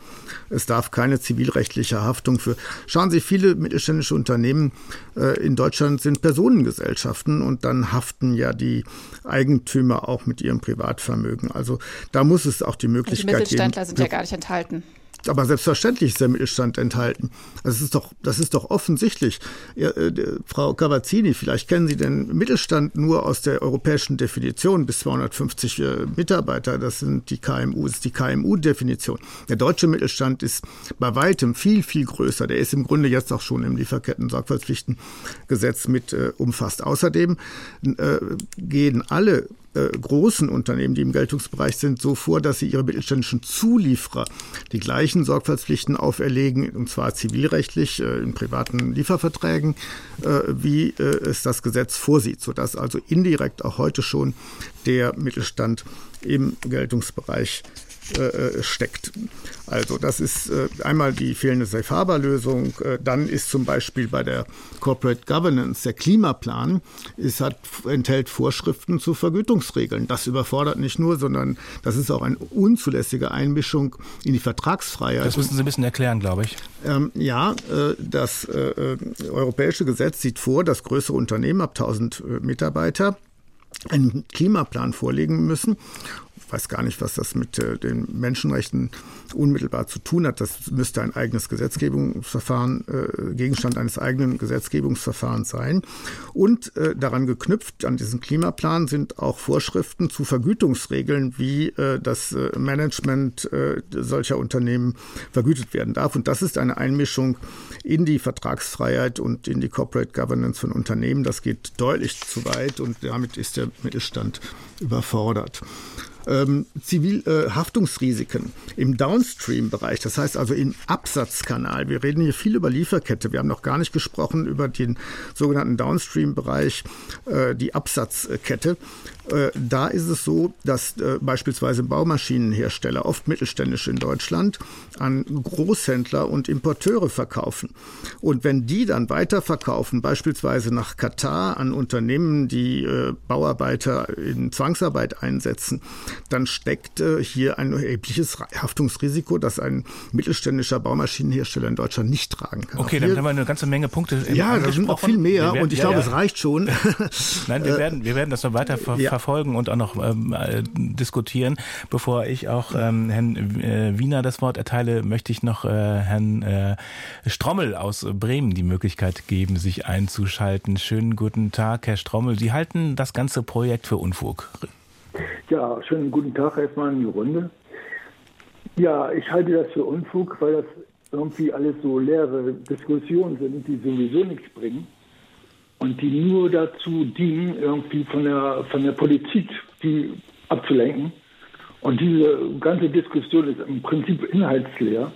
Es darf keine zivilrechtliche Haftung für. Schauen Sie, viele mittelständische Unternehmen äh, in Deutschland sind Personengesellschaften und dann haften ja die Eigentümer auch mit ihrem Privatvermögen. Also da muss es auch die Möglichkeit geben. Die Mittelständler sind ja gar nicht enthalten. Aber selbstverständlich ist der Mittelstand enthalten. Das ist doch, das ist doch offensichtlich. Ja, äh, Frau Cavazzini, vielleicht kennen Sie den Mittelstand nur aus der europäischen Definition bis 250 äh, Mitarbeiter. Das sind die KMU, ist die KMU-Definition. Der deutsche Mittelstand ist bei weitem viel, viel größer. Der ist im Grunde jetzt auch schon im Lieferketten-Sorgfaltspflichtengesetz mit äh, umfasst. Außerdem äh, gehen alle äh, großen Unternehmen, die im Geltungsbereich sind, so vor, dass sie ihre mittelständischen Zulieferer die gleichen Sorgfaltspflichten auferlegen, und zwar zivilrechtlich äh, in privaten Lieferverträgen, äh, wie es das Gesetz vorsieht, sodass also indirekt auch heute schon der Mittelstand im Geltungsbereich äh, steckt. Also das ist äh, einmal die fehlende Safe Harbor Lösung. Äh, dann ist zum Beispiel bei der Corporate Governance der Klimaplan ist, hat, enthält Vorschriften zu Vergütungsregeln. Das überfordert nicht nur, sondern das ist auch eine unzulässige Einmischung in die Vertragsfreiheit. Das müssen Sie ein bisschen erklären, glaube ich. Ähm, ja, äh, das äh, europäische Gesetz sieht vor, dass größere Unternehmen ab 1000 Mitarbeiter einen Klimaplan vorlegen müssen weiß gar nicht, was das mit äh, den Menschenrechten unmittelbar zu tun hat. Das müsste ein eigenes Gesetzgebungsverfahren, äh, Gegenstand eines eigenen Gesetzgebungsverfahrens sein. Und äh, daran geknüpft an diesen Klimaplan sind auch Vorschriften zu Vergütungsregeln, wie äh, das äh, Management äh, solcher Unternehmen vergütet werden darf. Und das ist eine Einmischung in die Vertragsfreiheit und in die Corporate Governance von Unternehmen. Das geht deutlich zu weit und damit ist der Mittelstand überfordert ähm, Zivilhaftungsrisiken äh, im Downstream-Bereich, das heißt also im Absatzkanal. Wir reden hier viel über Lieferkette. Wir haben noch gar nicht gesprochen über den sogenannten Downstream-Bereich, äh, die Absatzkette. Äh, da ist es so, dass äh, beispielsweise Baumaschinenhersteller, oft mittelständisch in Deutschland, an Großhändler und Importeure verkaufen. Und wenn die dann weiterverkaufen, beispielsweise nach Katar an Unternehmen, die äh, Bauarbeiter in Zwangsarbeit einsetzen, dann steckt hier ein erhebliches Haftungsrisiko, das ein mittelständischer Baumaschinenhersteller in Deutschland nicht tragen kann. Okay, dann haben wir eine ganze Menge Punkte. Ja, da sind noch viel mehr werden, und ich ja, glaube, ja. es reicht schon. Nein, wir werden, wir werden das noch weiter ver ja verfolgen und auch noch ähm, äh, diskutieren. Bevor ich auch ähm, Herrn äh, Wiener das Wort erteile, möchte ich noch äh, Herrn äh, Strommel aus Bremen die Möglichkeit geben, sich einzuschalten. Schönen guten Tag, Herr Strommel. Sie halten das ganze Projekt für Unfug. Ja, schönen guten Tag erstmal in die Runde. Ja, ich halte das für Unfug, weil das irgendwie alles so leere Diskussionen sind, die sowieso nichts bringen und die nur dazu dienen, irgendwie von der, von der Politik die abzulenken. Und diese ganze Diskussion ist im Prinzip inhaltsleer,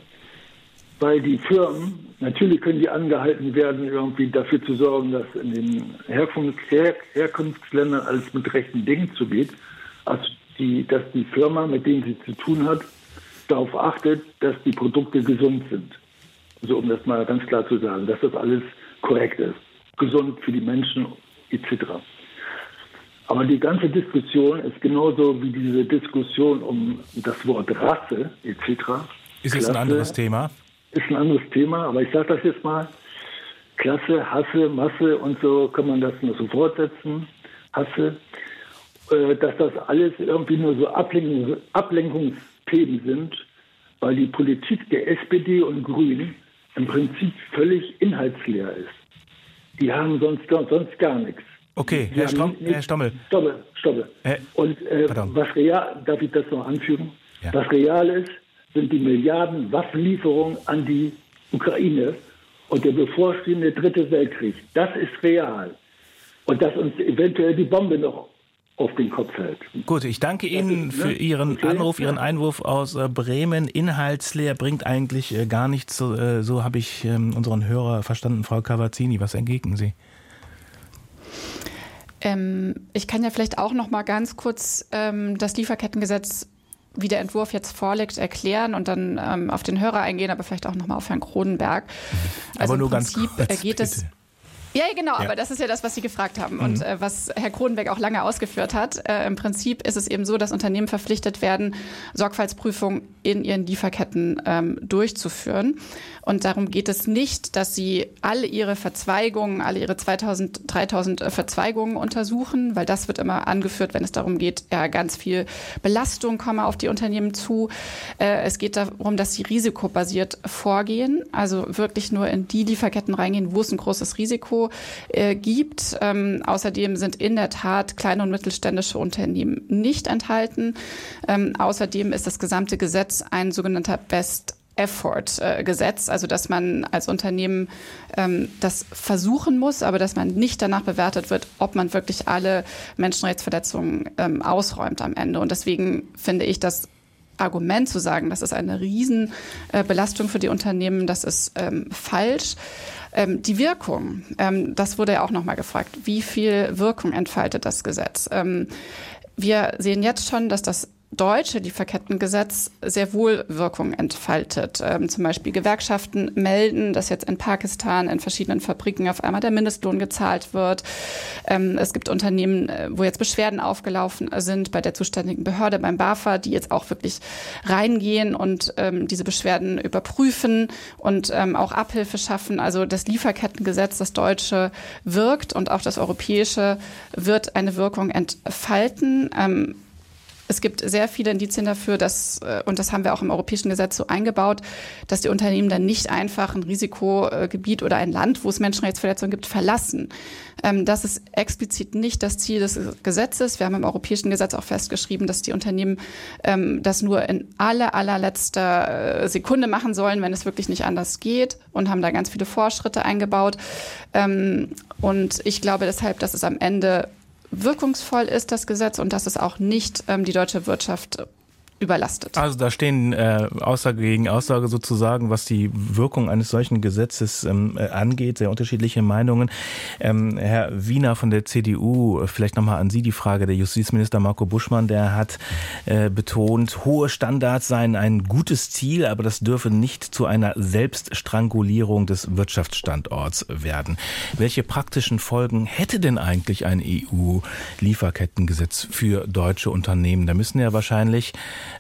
weil die Firmen, natürlich können die angehalten werden, irgendwie dafür zu sorgen, dass in den Herkunfts Her Herkunftsländern alles mit rechten Dingen zugeht. Also die, dass die Firma, mit denen sie zu tun hat, darauf achtet, dass die Produkte gesund sind. So, also um das mal ganz klar zu sagen, dass das alles korrekt ist gesund für die Menschen etc. Aber die ganze Diskussion ist genauso wie diese Diskussion um das Wort Rasse etc. Ist jetzt ein anderes Thema? Ist ein anderes Thema, aber ich sage das jetzt mal. Klasse, Hasse, Masse und so kann man das nur so fortsetzen. Hasse, äh, dass das alles irgendwie nur so Ablenkungs Ablenkungsthemen sind, weil die Politik der SPD und Grünen im Prinzip völlig inhaltsleer ist. Die haben sonst, sonst gar nichts. Okay, Herr, Strom, Herr Stommel. Stoppe, stoppe. Äh, Und äh, was real, darf ich das noch anführen? Ja. Was real ist, sind die Milliarden Waffenlieferungen an die Ukraine und der bevorstehende dritte Weltkrieg. Das ist real. Und dass uns eventuell die Bombe noch auf den Kopf hält. Gut, ich danke Ihnen ist, ne? für Ihren okay. Anruf, Ihren Einwurf aus äh, Bremen. Inhaltsleer bringt eigentlich äh, gar nichts. So, äh, so habe ich ähm, unseren Hörer verstanden. Frau Cavazzini, was entgegnen Sie? Ähm, ich kann ja vielleicht auch noch mal ganz kurz ähm, das Lieferkettengesetz wie der Entwurf jetzt vorliegt, erklären und dann ähm, auf den Hörer eingehen, aber vielleicht auch noch mal auf Herrn Kronenberg. Also aber nur ganz kurz, geht bitte. es ja, genau, ja. aber das ist ja das, was Sie gefragt haben mhm. und äh, was Herr Kronenberg auch lange ausgeführt hat. Äh, Im Prinzip ist es eben so, dass Unternehmen verpflichtet werden, Sorgfaltsprüfungen in ihren Lieferketten ähm, durchzuführen. Und darum geht es nicht, dass sie alle ihre Verzweigungen, alle ihre 2000, 3000 äh, Verzweigungen untersuchen, weil das wird immer angeführt, wenn es darum geht, ja, ganz viel Belastung komme auf die Unternehmen zu. Äh, es geht darum, dass sie risikobasiert vorgehen, also wirklich nur in die Lieferketten reingehen, wo es ein großes Risiko äh, gibt. Ähm, außerdem sind in der Tat kleine und mittelständische Unternehmen nicht enthalten. Ähm, außerdem ist das gesamte Gesetz ein sogenannter Best Effort-Gesetz, also dass man als Unternehmen ähm, das versuchen muss, aber dass man nicht danach bewertet wird, ob man wirklich alle Menschenrechtsverletzungen ähm, ausräumt am Ende. Und deswegen finde ich das Argument zu sagen, das ist eine Riesenbelastung für die Unternehmen, das ist ähm, falsch. Ähm, die Wirkung, ähm, das wurde ja auch nochmal gefragt, wie viel Wirkung entfaltet das Gesetz? Ähm, wir sehen jetzt schon, dass das deutsche Lieferkettengesetz sehr wohl Wirkung entfaltet. Ähm, zum Beispiel Gewerkschaften melden, dass jetzt in Pakistan in verschiedenen Fabriken auf einmal der Mindestlohn gezahlt wird. Ähm, es gibt Unternehmen, äh, wo jetzt Beschwerden aufgelaufen sind bei der zuständigen Behörde, beim BAFA, die jetzt auch wirklich reingehen und ähm, diese Beschwerden überprüfen und ähm, auch Abhilfe schaffen. Also das Lieferkettengesetz, das deutsche, wirkt und auch das europäische wird eine Wirkung entfalten. Es gibt sehr viele Indizien dafür, dass, äh, und das haben wir auch im europäischen Gesetz so eingebaut, dass die Unternehmen dann nicht einfach ein Risikogebiet oder ein Land, wo es Menschenrechtsverletzungen gibt, verlassen. Ähm, das ist explizit nicht das Ziel des Gesetzes. Wir haben im europäischen Gesetz auch festgeschrieben, dass die Unternehmen ähm, das nur in aller, allerletzter äh, Sekunde machen sollen, wenn es wirklich nicht anders geht und haben da ganz viele Vorschritte eingebaut. Ähm, und ich glaube deshalb, dass es am Ende wirkungsvoll ist, das Gesetz, und dass es auch nicht ähm, die deutsche Wirtschaft überlastet. Also da stehen äh, Aussage gegen Aussage sozusagen, was die Wirkung eines solchen Gesetzes ähm, äh, angeht, sehr unterschiedliche Meinungen. Ähm, Herr Wiener von der CDU, vielleicht nochmal an Sie die Frage. Der Justizminister Marco Buschmann, der hat äh, betont, hohe Standards seien ein gutes Ziel, aber das dürfe nicht zu einer Selbststrangulierung des Wirtschaftsstandorts werden. Welche praktischen Folgen hätte denn eigentlich ein EU-Lieferkettengesetz für deutsche Unternehmen? Da müssen ja wahrscheinlich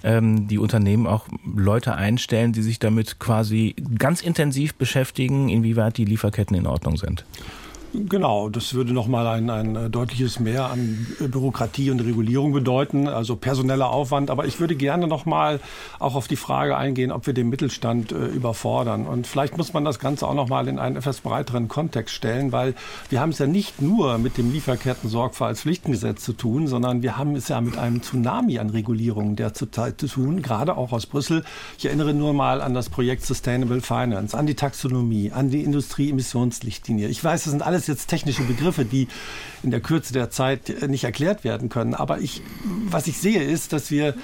ähm, die Unternehmen auch Leute einstellen, die sich damit quasi ganz intensiv beschäftigen, inwieweit die Lieferketten in Ordnung sind. Genau, das würde nochmal ein, ein äh, deutliches Mehr an äh, Bürokratie und Regulierung bedeuten, also personeller Aufwand. Aber ich würde gerne nochmal auch auf die Frage eingehen, ob wir den Mittelstand äh, überfordern. Und vielleicht muss man das Ganze auch nochmal in einen etwas breiteren Kontext stellen, weil wir haben es ja nicht nur mit dem Lieferketten-Sorgfaltspflichtengesetz zu tun, sondern wir haben es ja mit einem Tsunami an Regulierungen derzeit zu tun, gerade auch aus Brüssel. Ich erinnere nur mal an das Projekt Sustainable Finance, an die Taxonomie, an die Industrieemissionslichtlinie. Ich weiß, das sind alles jetzt technische Begriffe, die in der Kürze der Zeit nicht erklärt werden können. Aber ich, was ich sehe, ist, dass wir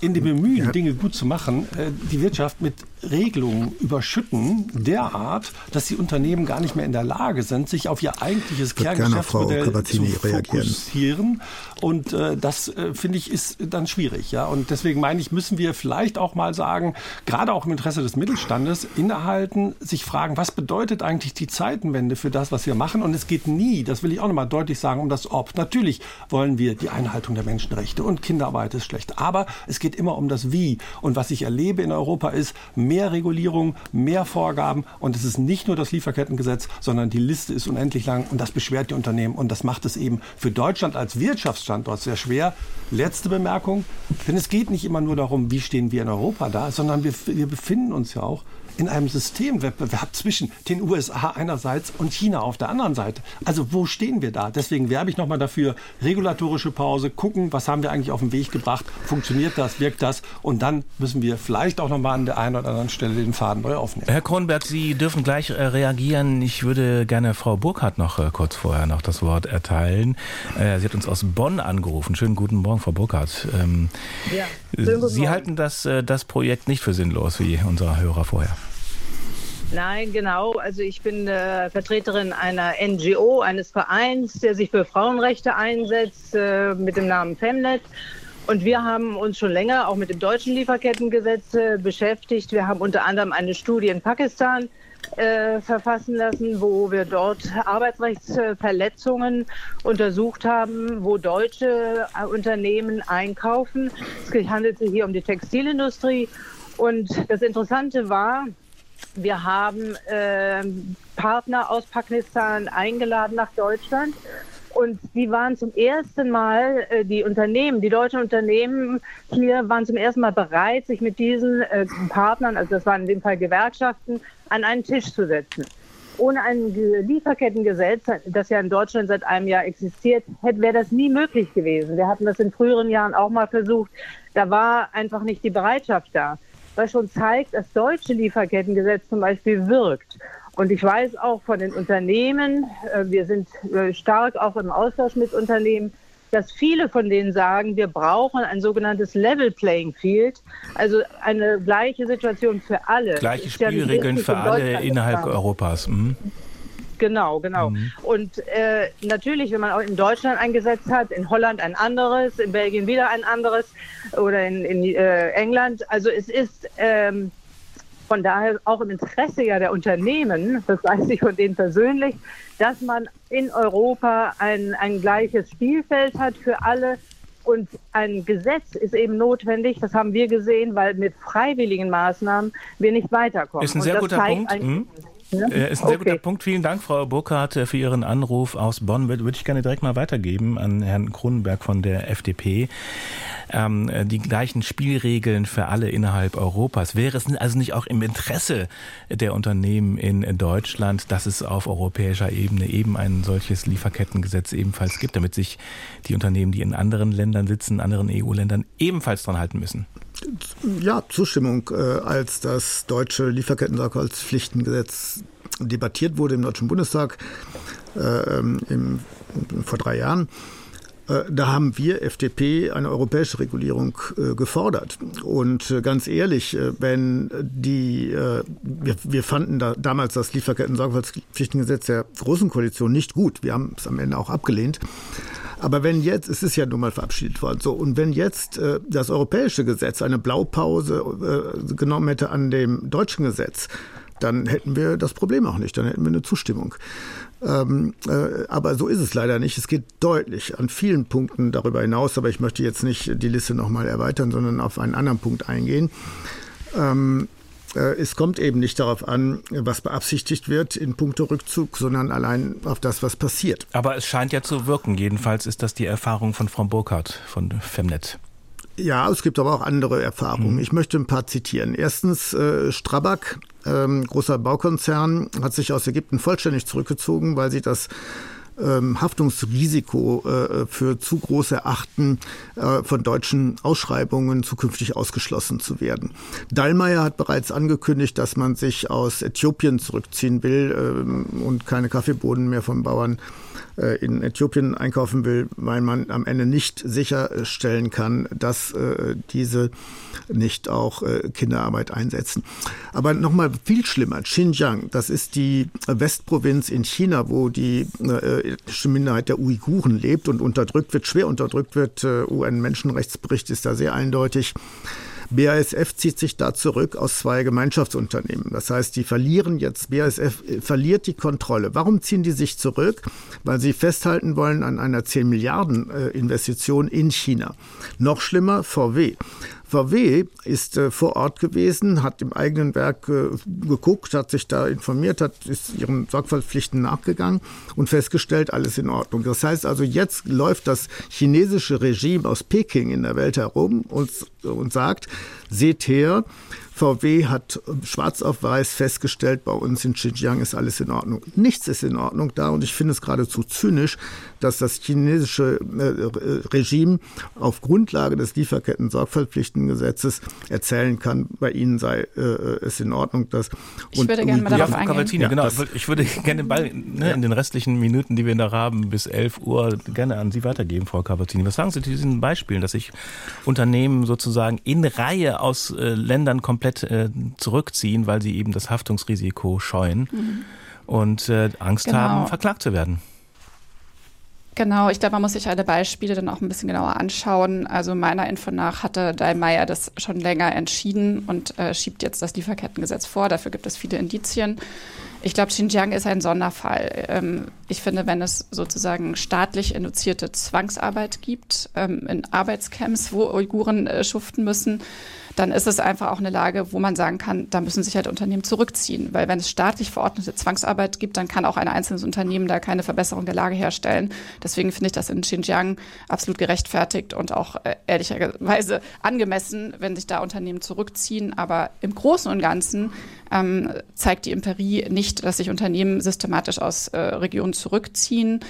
in dem Bemühen, ja. Dinge gut zu machen, äh, die Wirtschaft mit Regelungen überschütten, derart, dass die Unternehmen gar nicht mehr in der Lage sind, sich auf ihr eigentliches Kerngeschäftsmodell zu fokussieren. Und äh, das, äh, finde ich, ist dann schwierig. Ja? Und deswegen meine ich, müssen wir vielleicht auch mal sagen, gerade auch im Interesse des Mittelstandes, innehalten, sich fragen, was bedeutet eigentlich die Zeitenwende für das, was wir machen? Und es geht nie, das will ich auch nochmal deutlich sagen, um das Ob. Natürlich wollen wir die Einhaltung der Menschenrechte und Kinderarbeit ist schlecht. Aber es geht immer um das Wie. Und was ich erlebe in Europa ist, mehr Regulierung, mehr Vorgaben und es ist nicht nur das Lieferkettengesetz, sondern die Liste ist unendlich lang und das beschwert die Unternehmen und das macht es eben für Deutschland als Wirtschaftsstandort sehr schwer. Letzte Bemerkung, denn es geht nicht immer nur darum, wie stehen wir in Europa da, sondern wir, wir befinden uns ja auch in einem Systemwettbewerb zwischen den USA einerseits und China auf der anderen Seite. Also wo stehen wir da? Deswegen werbe ich nochmal dafür, regulatorische Pause, gucken, was haben wir eigentlich auf den Weg gebracht, funktioniert das, wirkt das und dann müssen wir vielleicht auch nochmal an der einen oder anderen Stelle den Faden neu aufnehmen. Herr Kronberg, Sie dürfen gleich äh, reagieren. Ich würde gerne Frau Burkhardt noch äh, kurz vorher noch das Wort erteilen. Äh, sie hat uns aus Bonn angerufen. Schönen guten Morgen, Frau Burkhardt. Ähm, ja, Sie Morgen. halten das, äh, das Projekt nicht für sinnlos, wie unser Hörer vorher. Nein, genau. Also ich bin äh, Vertreterin einer NGO, eines Vereins, der sich für Frauenrechte einsetzt, äh, mit dem Namen Femnet. Und wir haben uns schon länger auch mit dem deutschen Lieferkettengesetz äh, beschäftigt. Wir haben unter anderem eine Studie in Pakistan äh, verfassen lassen, wo wir dort Arbeitsrechtsverletzungen untersucht haben, wo deutsche äh, Unternehmen einkaufen. Es handelt sich hier um die Textilindustrie. Und das Interessante war, wir haben äh, Partner aus Pakistan eingeladen nach Deutschland. Und die waren zum ersten Mal, äh, die Unternehmen, die deutschen Unternehmen hier waren zum ersten Mal bereit, sich mit diesen äh, Partnern, also das waren in dem Fall Gewerkschaften, an einen Tisch zu setzen. Ohne ein Lieferkettengesetz, das ja in Deutschland seit einem Jahr existiert, wäre das nie möglich gewesen. Wir hatten das in früheren Jahren auch mal versucht. Da war einfach nicht die Bereitschaft da. Was schon zeigt, das deutsche Lieferkettengesetz zum Beispiel wirkt. Und ich weiß auch von den Unternehmen, äh, wir sind äh, stark auch im Austausch mit Unternehmen, dass viele von denen sagen, wir brauchen ein sogenanntes Level Playing Field, also eine gleiche Situation für alle. Gleiche Spielregeln ja für alle innerhalb Europas. Mhm. Genau, genau. Mhm. Und äh, natürlich, wenn man auch in Deutschland ein Gesetz hat, in Holland ein anderes, in Belgien wieder ein anderes oder in, in äh, England. Also es ist ähm, von daher auch im Interesse ja der Unternehmen, das weiß ich von denen persönlich, dass man in Europa ein, ein gleiches Spielfeld hat für alle. Und ein Gesetz ist eben notwendig, das haben wir gesehen, weil mit freiwilligen Maßnahmen wir nicht weiterkommen. Ist ein sehr guter Punkt. Mhm. Ja? Äh, ist ein sehr okay. guter Punkt. Vielen Dank, Frau Burkhardt, äh, für Ihren Anruf aus Bonn. Würde, würde ich gerne direkt mal weitergeben an Herrn Kronenberg von der FDP. Ähm, äh, die gleichen Spielregeln für alle innerhalb Europas. Wäre es also nicht auch im Interesse der Unternehmen in Deutschland, dass es auf europäischer Ebene eben ein solches Lieferkettengesetz ebenfalls gibt, damit sich die Unternehmen, die in anderen Ländern sitzen, in anderen EU-Ländern ebenfalls dran halten müssen? Ja, Zustimmung, äh, als das deutsche Lieferkettensorgfaltspflichtengesetz debattiert wurde im Deutschen Bundestag äh, ähm, im, vor drei Jahren. Äh, da haben wir FDP eine europäische Regulierung äh, gefordert. Und äh, ganz ehrlich, wenn die, wir, wir fanden da damals das Lieferketten-Sorgfaltspflichtengesetz der Großen Koalition nicht gut. Wir haben es am Ende auch abgelehnt. Aber wenn jetzt, es ist ja nun mal verabschiedet worden, so, und wenn jetzt äh, das europäische Gesetz eine Blaupause äh, genommen hätte an dem deutschen Gesetz, dann hätten wir das Problem auch nicht, dann hätten wir eine Zustimmung. Ähm, äh, aber so ist es leider nicht. Es geht deutlich an vielen Punkten darüber hinaus, aber ich möchte jetzt nicht die Liste nochmal erweitern, sondern auf einen anderen Punkt eingehen. Ähm, äh, es kommt eben nicht darauf an, was beabsichtigt wird in puncto Rückzug, sondern allein auf das, was passiert. Aber es scheint ja zu wirken. Jedenfalls ist das die Erfahrung von Frau Burkhardt von Femnet. Ja, es gibt aber auch andere Erfahrungen. Hm. Ich möchte ein paar zitieren. Erstens, äh, Strabag, ähm, großer Baukonzern, hat sich aus Ägypten vollständig zurückgezogen, weil sie das ähm, Haftungsrisiko äh, für zu große erachten, äh, von deutschen Ausschreibungen zukünftig ausgeschlossen zu werden. Dallmayr hat bereits angekündigt, dass man sich aus Äthiopien zurückziehen will ähm, und keine Kaffeebohnen mehr von Bauern in Äthiopien einkaufen will, weil man am Ende nicht sicherstellen kann, dass äh, diese nicht auch äh, Kinderarbeit einsetzen. Aber nochmal viel schlimmer, Xinjiang, das ist die Westprovinz in China, wo die ethnische Minderheit der Uiguren lebt und unterdrückt wird, schwer unterdrückt wird. UN-Menschenrechtsbericht ist da sehr eindeutig. BASF zieht sich da zurück aus zwei Gemeinschaftsunternehmen. Das heißt, die verlieren jetzt, BASF verliert die Kontrolle. Warum ziehen die sich zurück? Weil sie festhalten wollen an einer 10 Milliarden äh, Investition in China. Noch schlimmer, VW. VW ist äh, vor Ort gewesen, hat im eigenen Werk äh, geguckt, hat sich da informiert, hat ist ihren Sorgfaltspflichten nachgegangen und festgestellt, alles in Ordnung. Das heißt also, jetzt läuft das chinesische Regime aus Peking in der Welt herum und, und sagt, seht her, VW hat schwarz auf weiß festgestellt, bei uns in Xinjiang ist alles in Ordnung. Nichts ist in Ordnung da und ich finde es geradezu zynisch, dass das chinesische äh, Regime auf Grundlage des Lieferketten-Sorgfaltspflichtengesetzes erzählen kann, bei ihnen sei äh, es in Ordnung, dass ich würde gerne mal darauf ja, eingehen. Ja, genau. Ich würde gerne den Ball ne, in den restlichen Minuten, die wir noch haben, bis 11 Uhr gerne an Sie weitergeben, Frau Cavazzini. Was sagen Sie zu diesen Beispielen, dass sich Unternehmen sozusagen in Reihe aus äh, Ländern komplett äh, zurückziehen, weil sie eben das Haftungsrisiko scheuen mhm. und äh, Angst genau. haben, verklagt zu werden? Genau, ich glaube, man muss sich alle Beispiele dann auch ein bisschen genauer anschauen. Also meiner Info nach hatte Daimler das schon länger entschieden und äh, schiebt jetzt das Lieferkettengesetz vor. Dafür gibt es viele Indizien. Ich glaube, Xinjiang ist ein Sonderfall. Ähm, ich finde, wenn es sozusagen staatlich induzierte Zwangsarbeit gibt, ähm, in Arbeitscamps, wo Uiguren äh, schuften müssen, dann ist es einfach auch eine Lage, wo man sagen kann, da müssen sich halt Unternehmen zurückziehen. Weil wenn es staatlich verordnete Zwangsarbeit gibt, dann kann auch ein einzelnes Unternehmen da keine Verbesserung der Lage herstellen. Deswegen finde ich das in Xinjiang absolut gerechtfertigt und auch äh, ehrlicherweise angemessen, wenn sich da Unternehmen zurückziehen. Aber im Großen und Ganzen ähm, zeigt die Empirie nicht, dass sich Unternehmen systematisch aus äh, Regionen zurückziehen.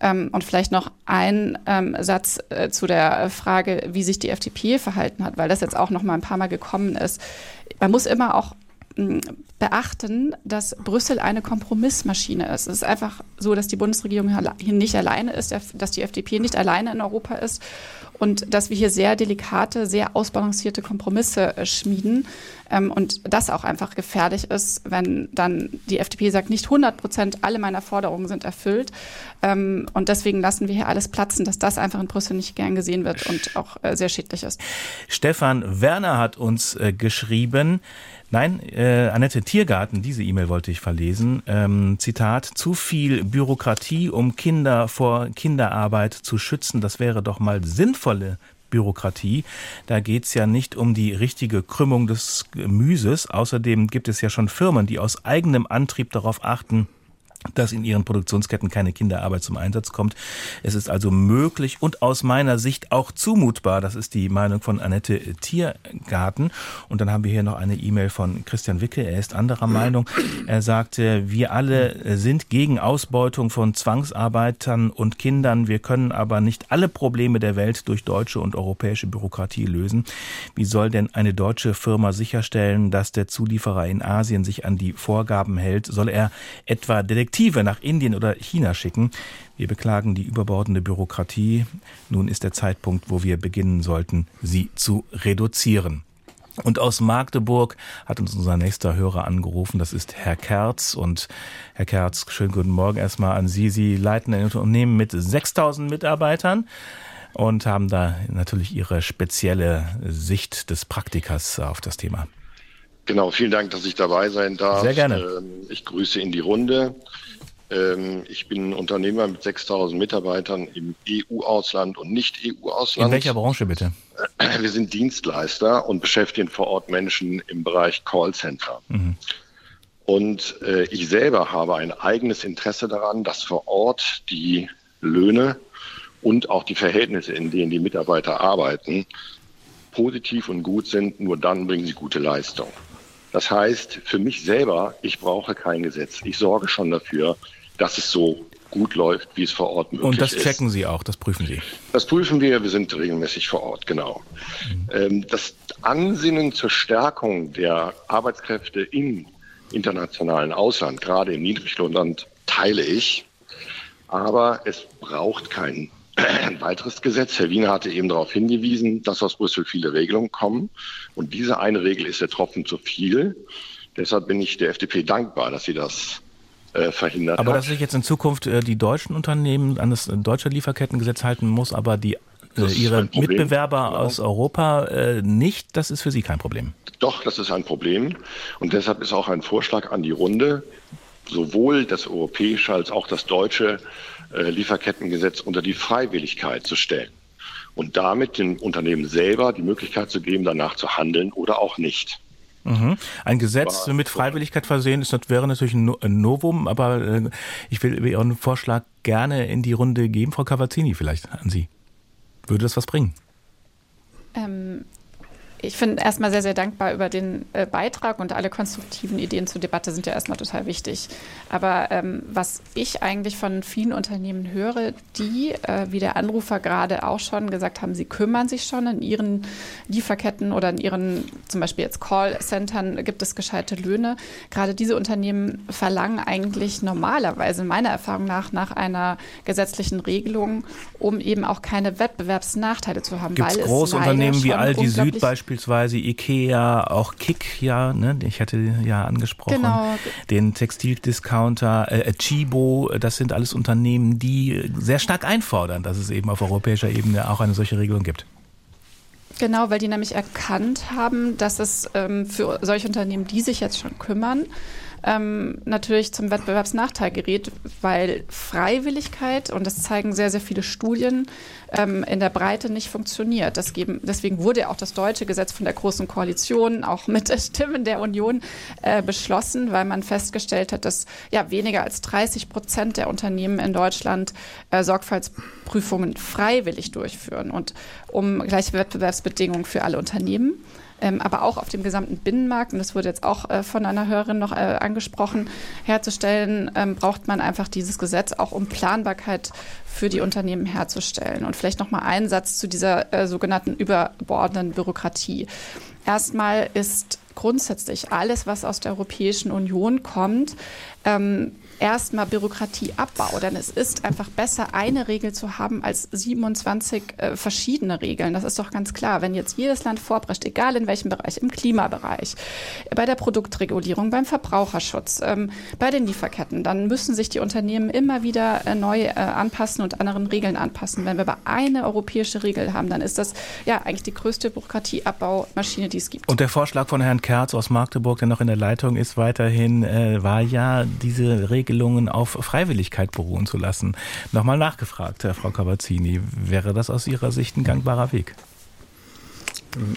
Ähm, und vielleicht noch ein ähm, Satz äh, zu der Frage, wie sich die FDP verhalten hat, weil das jetzt auch noch mal ein paar Mal gekommen ist. Man muss immer auch beachten, dass Brüssel eine Kompromissmaschine ist. Es ist einfach so, dass die Bundesregierung hier nicht alleine ist, dass die FDP nicht alleine in Europa ist und dass wir hier sehr delikate, sehr ausbalancierte Kompromisse äh, schmieden ähm, und das auch einfach gefährlich ist, wenn dann die FDP sagt, nicht 100 Prozent alle meiner Forderungen sind erfüllt ähm, und deswegen lassen wir hier alles platzen, dass das einfach in Brüssel nicht gern gesehen wird und auch äh, sehr schädlich ist. Stefan Werner hat uns äh, geschrieben, Nein, äh, Annette Tiergarten, diese E-Mail wollte ich verlesen. Ähm, Zitat, zu viel Bürokratie, um Kinder vor Kinderarbeit zu schützen, das wäre doch mal sinnvolle Bürokratie. Da geht's ja nicht um die richtige Krümmung des Gemüses. Außerdem gibt es ja schon Firmen, die aus eigenem Antrieb darauf achten, dass in ihren Produktionsketten keine Kinderarbeit zum Einsatz kommt. Es ist also möglich und aus meiner Sicht auch zumutbar. Das ist die Meinung von Annette Tiergarten. Und dann haben wir hier noch eine E-Mail von Christian Wicke. Er ist anderer Meinung. Er sagte, wir alle sind gegen Ausbeutung von Zwangsarbeitern und Kindern. Wir können aber nicht alle Probleme der Welt durch deutsche und europäische Bürokratie lösen. Wie soll denn eine deutsche Firma sicherstellen, dass der Zulieferer in Asien sich an die Vorgaben hält? Soll er etwa Detektiv Detektive nach Indien oder China schicken. Wir beklagen die überbordende Bürokratie. Nun ist der Zeitpunkt, wo wir beginnen sollten, sie zu reduzieren. Und aus Magdeburg hat uns unser nächster Hörer angerufen. Das ist Herr Kerz. Und Herr Kerz, schönen guten Morgen erstmal an Sie. Sie leiten ein Unternehmen mit 6000 Mitarbeitern und haben da natürlich Ihre spezielle Sicht des Praktikers auf das Thema. Genau, vielen Dank, dass ich dabei sein darf. Sehr gerne. Ähm, ich grüße in die Runde. Ähm, ich bin Unternehmer mit 6000 Mitarbeitern im EU-Ausland und Nicht-EU-Ausland. In welcher Branche bitte? Wir sind Dienstleister und beschäftigen vor Ort Menschen im Bereich Callcenter. Mhm. Und äh, ich selber habe ein eigenes Interesse daran, dass vor Ort die Löhne und auch die Verhältnisse, in denen die Mitarbeiter arbeiten, positiv und gut sind. Nur dann bringen sie gute Leistung. Das heißt, für mich selber, ich brauche kein Gesetz. Ich sorge schon dafür, dass es so gut läuft, wie es vor Ort möglich ist. Und das checken ist. Sie auch, das prüfen Sie? Das prüfen wir, wir sind regelmäßig vor Ort, genau. Mhm. Das Ansinnen zur Stärkung der Arbeitskräfte im internationalen Ausland, gerade im Niedriglohnland, teile ich. Aber es braucht kein weiteres Gesetz. Herr Wiener hatte eben darauf hingewiesen, dass aus Brüssel viele Regelungen kommen. Und diese eine Regel ist der Tropfen zu viel. Deshalb bin ich der FDP dankbar, dass sie das äh, verhindert aber hat. dass sich jetzt in Zukunft äh, die deutschen Unternehmen an das deutsche Lieferkettengesetz halten muss, aber die äh, ihre Mitbewerber genau. aus Europa äh, nicht, das ist für Sie kein Problem. Doch, das ist ein Problem. Und deshalb ist auch ein Vorschlag an die Runde, sowohl das europäische als auch das deutsche äh, Lieferkettengesetz unter die Freiwilligkeit zu stellen und damit den Unternehmen selber die Möglichkeit zu geben, danach zu handeln oder auch nicht. Mhm. Ein Gesetz War, mit Freiwilligkeit versehen ist, das wäre natürlich ein Novum, aber äh, ich will Ihren Vorschlag gerne in die Runde geben, Frau Cavazzini, vielleicht an Sie. Würde das was bringen? Ähm, ich finde erstmal sehr, sehr dankbar über den äh, Beitrag und alle konstruktiven Ideen zur Debatte sind ja erstmal total wichtig. Aber ähm, was ich eigentlich von vielen Unternehmen höre, die, äh, wie der Anrufer gerade auch schon gesagt haben, sie kümmern sich schon in ihren Lieferketten oder in ihren, zum Beispiel jetzt Callcentern gibt es gescheite Löhne. Gerade diese Unternehmen verlangen eigentlich normalerweise meiner Erfahrung nach nach einer gesetzlichen Regelung, um eben auch keine Wettbewerbsnachteile zu haben. Gibt es Großunternehmen wie Aldi Süd beispielsweise? Beispielsweise Ikea, auch Kick, ja, ne, ich hatte ja angesprochen, genau. den Textildiscounter, äh, Chibo, das sind alles Unternehmen, die sehr stark einfordern, dass es eben auf europäischer Ebene auch eine solche Regelung gibt. Genau, weil die nämlich erkannt haben, dass es ähm, für solche Unternehmen, die sich jetzt schon kümmern, ähm, natürlich zum Wettbewerbsnachteil gerät, weil Freiwilligkeit, und das zeigen sehr, sehr viele Studien, ähm, in der Breite nicht funktioniert. Geben, deswegen wurde auch das deutsche Gesetz von der Großen Koalition auch mit Stimmen der Union äh, beschlossen, weil man festgestellt hat, dass ja weniger als 30 Prozent der Unternehmen in Deutschland äh, Sorgfaltsprüfungen freiwillig durchführen und um gleiche Wettbewerbsbedingungen für alle Unternehmen ähm, aber auch auf dem gesamten Binnenmarkt, und das wurde jetzt auch äh, von einer Hörerin noch äh, angesprochen, herzustellen, ähm, braucht man einfach dieses Gesetz auch um Planbarkeit für die Unternehmen herzustellen. Und vielleicht noch mal einen Satz zu dieser äh, sogenannten überbordenden Bürokratie. Erstmal ist grundsätzlich alles, was aus der Europäischen Union kommt, ähm, erstmal Bürokratieabbau. Denn es ist einfach besser, eine Regel zu haben als 27 äh, verschiedene Regeln. Das ist doch ganz klar. Wenn jetzt jedes Land vorprescht, egal in welchem Bereich, im Klimabereich, bei der Produktregulierung, beim Verbraucherschutz, ähm, bei den Lieferketten, dann müssen sich die Unternehmen immer wieder äh, neu äh, anpassen und anderen Regeln anpassen. Wenn wir aber eine europäische Regel haben, dann ist das ja eigentlich die größte Bürokratieabbaumaschine, die es gibt. Und der Vorschlag von Herrn Kerz aus Magdeburg, der noch in der Leitung ist, weiterhin äh, war ja diese Regel Regelungen auf Freiwilligkeit beruhen zu lassen. Nochmal nachgefragt, Herr Frau Cavazzini, wäre das aus Ihrer Sicht ein gangbarer Weg?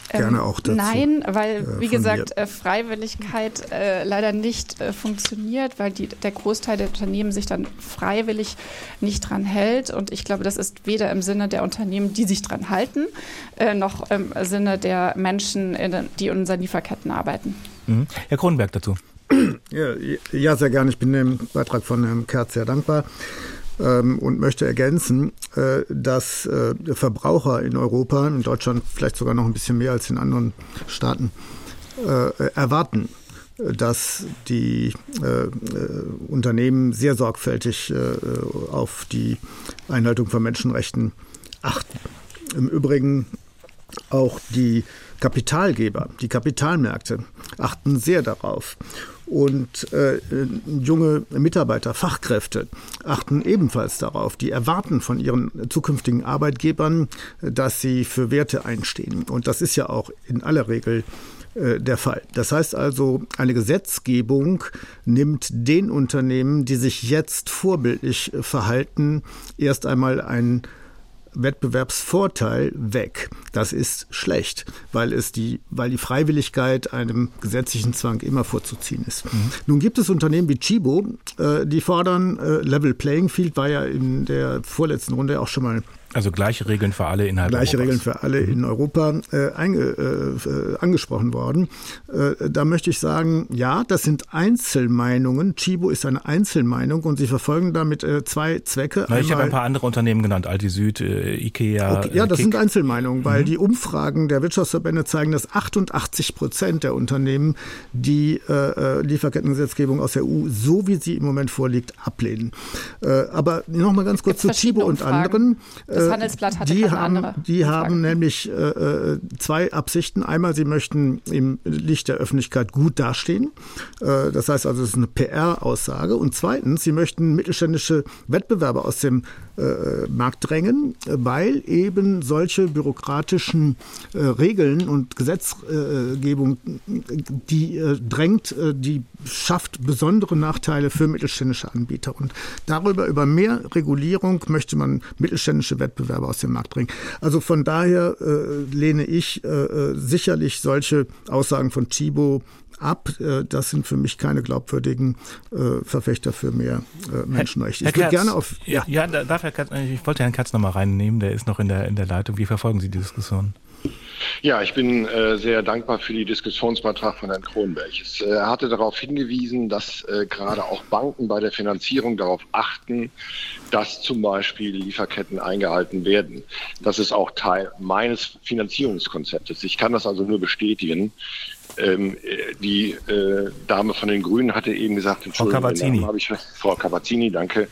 Gerne ähm, auch dazu. Nein, weil, äh, wie gesagt, mir. Äh, Freiwilligkeit äh, leider nicht äh, funktioniert, weil die, der Großteil der Unternehmen sich dann freiwillig nicht dran hält. Und ich glaube, das ist weder im Sinne der Unternehmen, die sich dran halten, äh, noch im Sinne der Menschen, die in unseren Lieferketten arbeiten. Mhm. Herr Kronenberg dazu. Ja, sehr gerne. Ich bin dem Beitrag von Herrn Kerz sehr dankbar ähm, und möchte ergänzen, äh, dass äh, Verbraucher in Europa, in Deutschland vielleicht sogar noch ein bisschen mehr als in anderen Staaten, äh, erwarten, dass die Unternehmen sehr sorgfältig auf die Einhaltung von Menschenrechten achten. Im Übrigen auch die Kapitalgeber, die Kapitalmärkte achten sehr darauf. Und äh, junge Mitarbeiter, Fachkräfte achten ebenfalls darauf. Die erwarten von ihren zukünftigen Arbeitgebern, dass sie für Werte einstehen. Und das ist ja auch in aller Regel äh, der Fall. Das heißt also, eine Gesetzgebung nimmt den Unternehmen, die sich jetzt vorbildlich verhalten, erst einmal ein Wettbewerbsvorteil weg. Das ist schlecht, weil es die, weil die Freiwilligkeit einem gesetzlichen Zwang immer vorzuziehen ist. Mhm. Nun gibt es Unternehmen wie Chibo, äh, die fordern äh, Level Playing Field, war ja in der vorletzten Runde auch schon mal also gleiche Regeln für alle innerhalb Gleiche Europas. Regeln für alle mhm. in Europa äh, einge, äh, angesprochen worden. Äh, da möchte ich sagen, ja, das sind Einzelmeinungen. Chibo ist eine Einzelmeinung und sie verfolgen damit äh, zwei Zwecke. Na, ich habe ein paar andere Unternehmen genannt, Alti Süd, äh, Ikea. Okay, ja, das Kick. sind Einzelmeinungen, weil mhm. die Umfragen der Wirtschaftsverbände zeigen, dass 88 Prozent der Unternehmen die äh, äh, Lieferkettengesetzgebung aus der EU, so wie sie im Moment vorliegt, ablehnen. Äh, aber nochmal ganz kurz zu Chibo und anderen. Äh, das Handelsblatt hatte die haben, andere. Die Umfrage. haben nämlich äh, äh, zwei Absichten. Einmal, sie möchten im Licht der Öffentlichkeit gut dastehen. Äh, das heißt also, es ist eine PR-Aussage. Und zweitens, sie möchten mittelständische Wettbewerber aus dem äh, Markt drängen, weil eben solche bürokratischen äh, Regeln und Gesetzgebung, die äh, drängt, äh, die schafft besondere Nachteile für mittelständische Anbieter. Und darüber, über mehr Regulierung möchte man mittelständische Wettbewerber aus dem Markt bringen. Also von daher äh, lehne ich äh, sicherlich solche Aussagen von Chibo ab. Äh, das sind für mich keine glaubwürdigen äh, Verfechter für mehr äh, Menschenrechte. Ich würde gerne auf. Ja, ja darf Herr Katz, ich wollte Herrn Katz noch mal reinnehmen, der ist noch in der, in der Leitung. Wie verfolgen Sie die Diskussion? Ja, ich bin äh, sehr dankbar für die Diskussionsbeitrag von Herrn Kronberg. Es, äh, er hatte darauf hingewiesen, dass äh, gerade auch Banken bei der Finanzierung darauf achten, dass zum Beispiel Lieferketten eingehalten werden. Das ist auch Teil meines Finanzierungskonzeptes. Ich kann das also nur bestätigen. Ähm, die äh, Dame von den Grünen hatte eben gesagt, Frau Cavazzini. Ich, Frau Cavazzini, danke,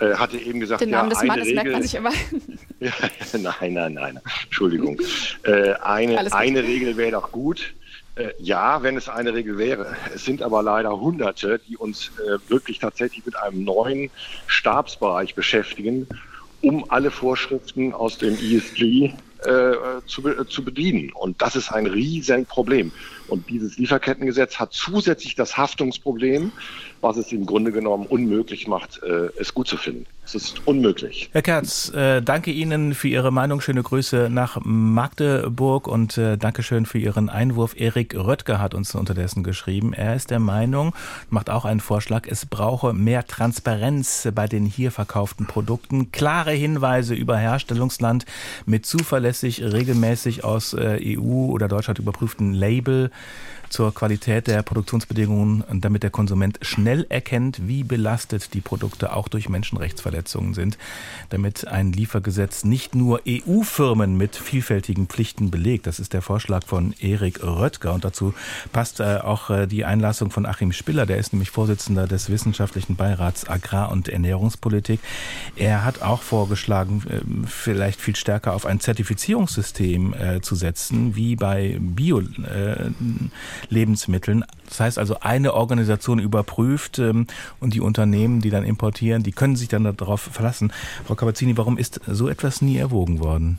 äh, hatte eben gesagt, den Namen ja, des Mannes Regel, merkt man sich immer. ja, nein, nein, nein, Entschuldigung. äh, eine, eine Regel wäre doch gut. Äh, ja, wenn es eine Regel wäre. Es sind aber leider Hunderte, die uns äh, wirklich tatsächlich mit einem neuen Stabsbereich beschäftigen, um alle Vorschriften aus dem ESG äh, zu, zu bedienen. Und das ist ein Riesenproblem. Und dieses Lieferkettengesetz hat zusätzlich das Haftungsproblem, was es im Grunde genommen unmöglich macht, äh, es gut zu finden. Es ist unmöglich. Herr Kerz, äh, danke Ihnen für Ihre Meinung. Schöne Grüße nach Magdeburg und äh, Dankeschön für Ihren Einwurf. Erik Röttger hat uns unterdessen geschrieben. Er ist der Meinung, macht auch einen Vorschlag, es brauche mehr Transparenz bei den hier verkauften Produkten, klare Hinweise über Herstellungsland mit zuverlässig regelmäßig aus EU oder Deutschland überprüften Label zur Qualität der Produktionsbedingungen, damit der Konsument schnell erkennt, wie belastet die Produkte auch durch Menschenrechtsverletzungen sind, damit ein Liefergesetz nicht nur EU-Firmen mit vielfältigen Pflichten belegt. Das ist der Vorschlag von Erik Röttger und dazu passt äh, auch äh, die Einlassung von Achim Spiller, der ist nämlich Vorsitzender des Wissenschaftlichen Beirats Agrar- und Ernährungspolitik. Er hat auch vorgeschlagen, äh, vielleicht viel stärker auf ein Zertifizierungssystem zu setzen, wie bei Bio-Lebensmitteln. Das heißt also, eine Organisation überprüft ähm, und die Unternehmen, die dann importieren, die können sich dann darauf verlassen. Frau Kabazzini, warum ist so etwas nie erwogen worden?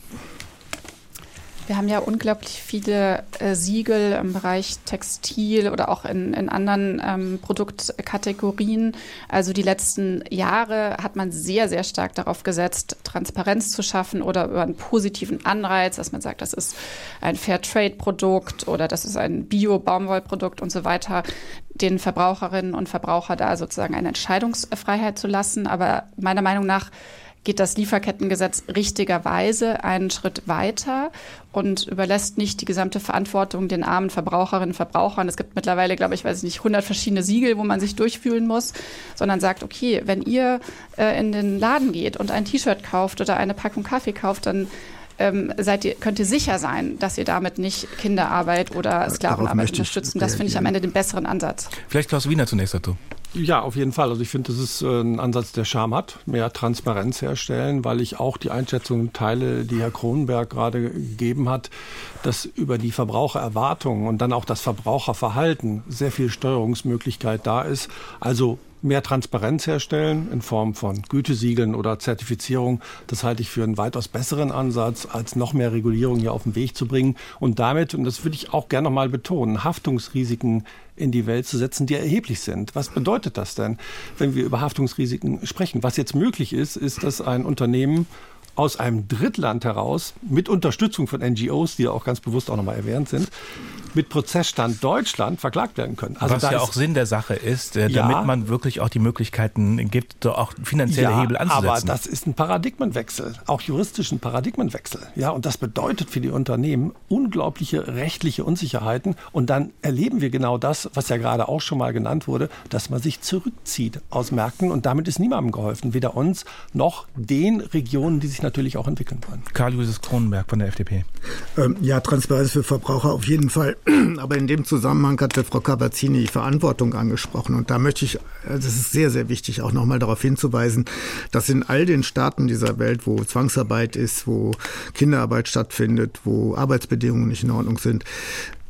Wir haben ja unglaublich viele äh, Siegel im Bereich Textil oder auch in, in anderen ähm, Produktkategorien. Also die letzten Jahre hat man sehr, sehr stark darauf gesetzt, Transparenz zu schaffen oder über einen positiven Anreiz, dass man sagt, das ist ein Fairtrade-Produkt oder das ist ein Bio-Baumwollprodukt und so weiter, den Verbraucherinnen und Verbraucher da sozusagen eine Entscheidungsfreiheit zu lassen. Aber meiner Meinung nach geht das Lieferkettengesetz richtigerweise einen Schritt weiter und überlässt nicht die gesamte Verantwortung den armen Verbraucherinnen und Verbrauchern. Es gibt mittlerweile, glaube ich, weiß ich nicht, 100 verschiedene Siegel, wo man sich durchfühlen muss, sondern sagt, okay, wenn ihr äh, in den Laden geht und ein T-Shirt kauft oder eine Packung Kaffee kauft, dann ähm, seid ihr, könnt ihr sicher sein, dass ihr damit nicht Kinderarbeit oder Sklavenarbeit unterstützen. Das finde ich am Ende den besseren Ansatz. Vielleicht Klaus Wiener zunächst dazu. Ja, auf jeden Fall. Also ich finde, das ist äh, ein Ansatz, der Charme hat, mehr Transparenz herstellen, weil ich auch die Einschätzung teile, die Herr Kronenberg gerade gegeben hat, dass über die Verbrauchererwartungen und dann auch das Verbraucherverhalten sehr viel Steuerungsmöglichkeit da ist. Also mehr Transparenz herstellen in Form von Gütesiegeln oder Zertifizierung. Das halte ich für einen weitaus besseren Ansatz, als noch mehr Regulierung hier auf den Weg zu bringen und damit, und das würde ich auch gerne noch mal betonen, Haftungsrisiken in die Welt zu setzen, die erheblich sind. Was bedeutet das denn, wenn wir über Haftungsrisiken sprechen? Was jetzt möglich ist, ist, dass ein Unternehmen aus einem Drittland heraus mit Unterstützung von NGOs, die ja auch ganz bewusst auch nochmal erwähnt sind, mit Prozessstand Deutschland verklagt werden können. Also Was ja auch Sinn der Sache ist, äh, damit ja, man wirklich auch die Möglichkeiten gibt, auch finanzielle ja, Hebel anzusetzen. Aber das ist ein Paradigmenwechsel, auch juristischen Paradigmenwechsel. Ja, und das bedeutet für die Unternehmen unglaubliche rechtliche Unsicherheiten. Und dann erleben wir genau das, was ja gerade auch schon mal genannt wurde, dass man sich zurückzieht aus Märkten und damit ist niemandem geholfen, weder uns noch den Regionen, die sich natürlich auch entwickeln wollen. Karl-Julius Kronenberg von der FDP. Ähm, ja, Transparenz für Verbraucher auf jeden Fall. Aber in dem Zusammenhang hatte Frau Cabazzini die Verantwortung angesprochen. Und da möchte ich, das ist sehr, sehr wichtig, auch nochmal darauf hinzuweisen, dass in all den Staaten dieser Welt, wo Zwangsarbeit ist, wo Kinderarbeit stattfindet, wo Arbeitsbedingungen nicht in Ordnung sind,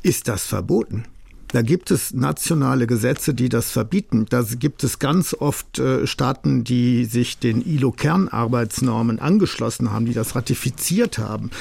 ist das verboten. Da gibt es nationale Gesetze, die das verbieten. Da gibt es ganz oft äh, Staaten, die sich den ILO-Kernarbeitsnormen angeschlossen haben, die das ratifiziert haben.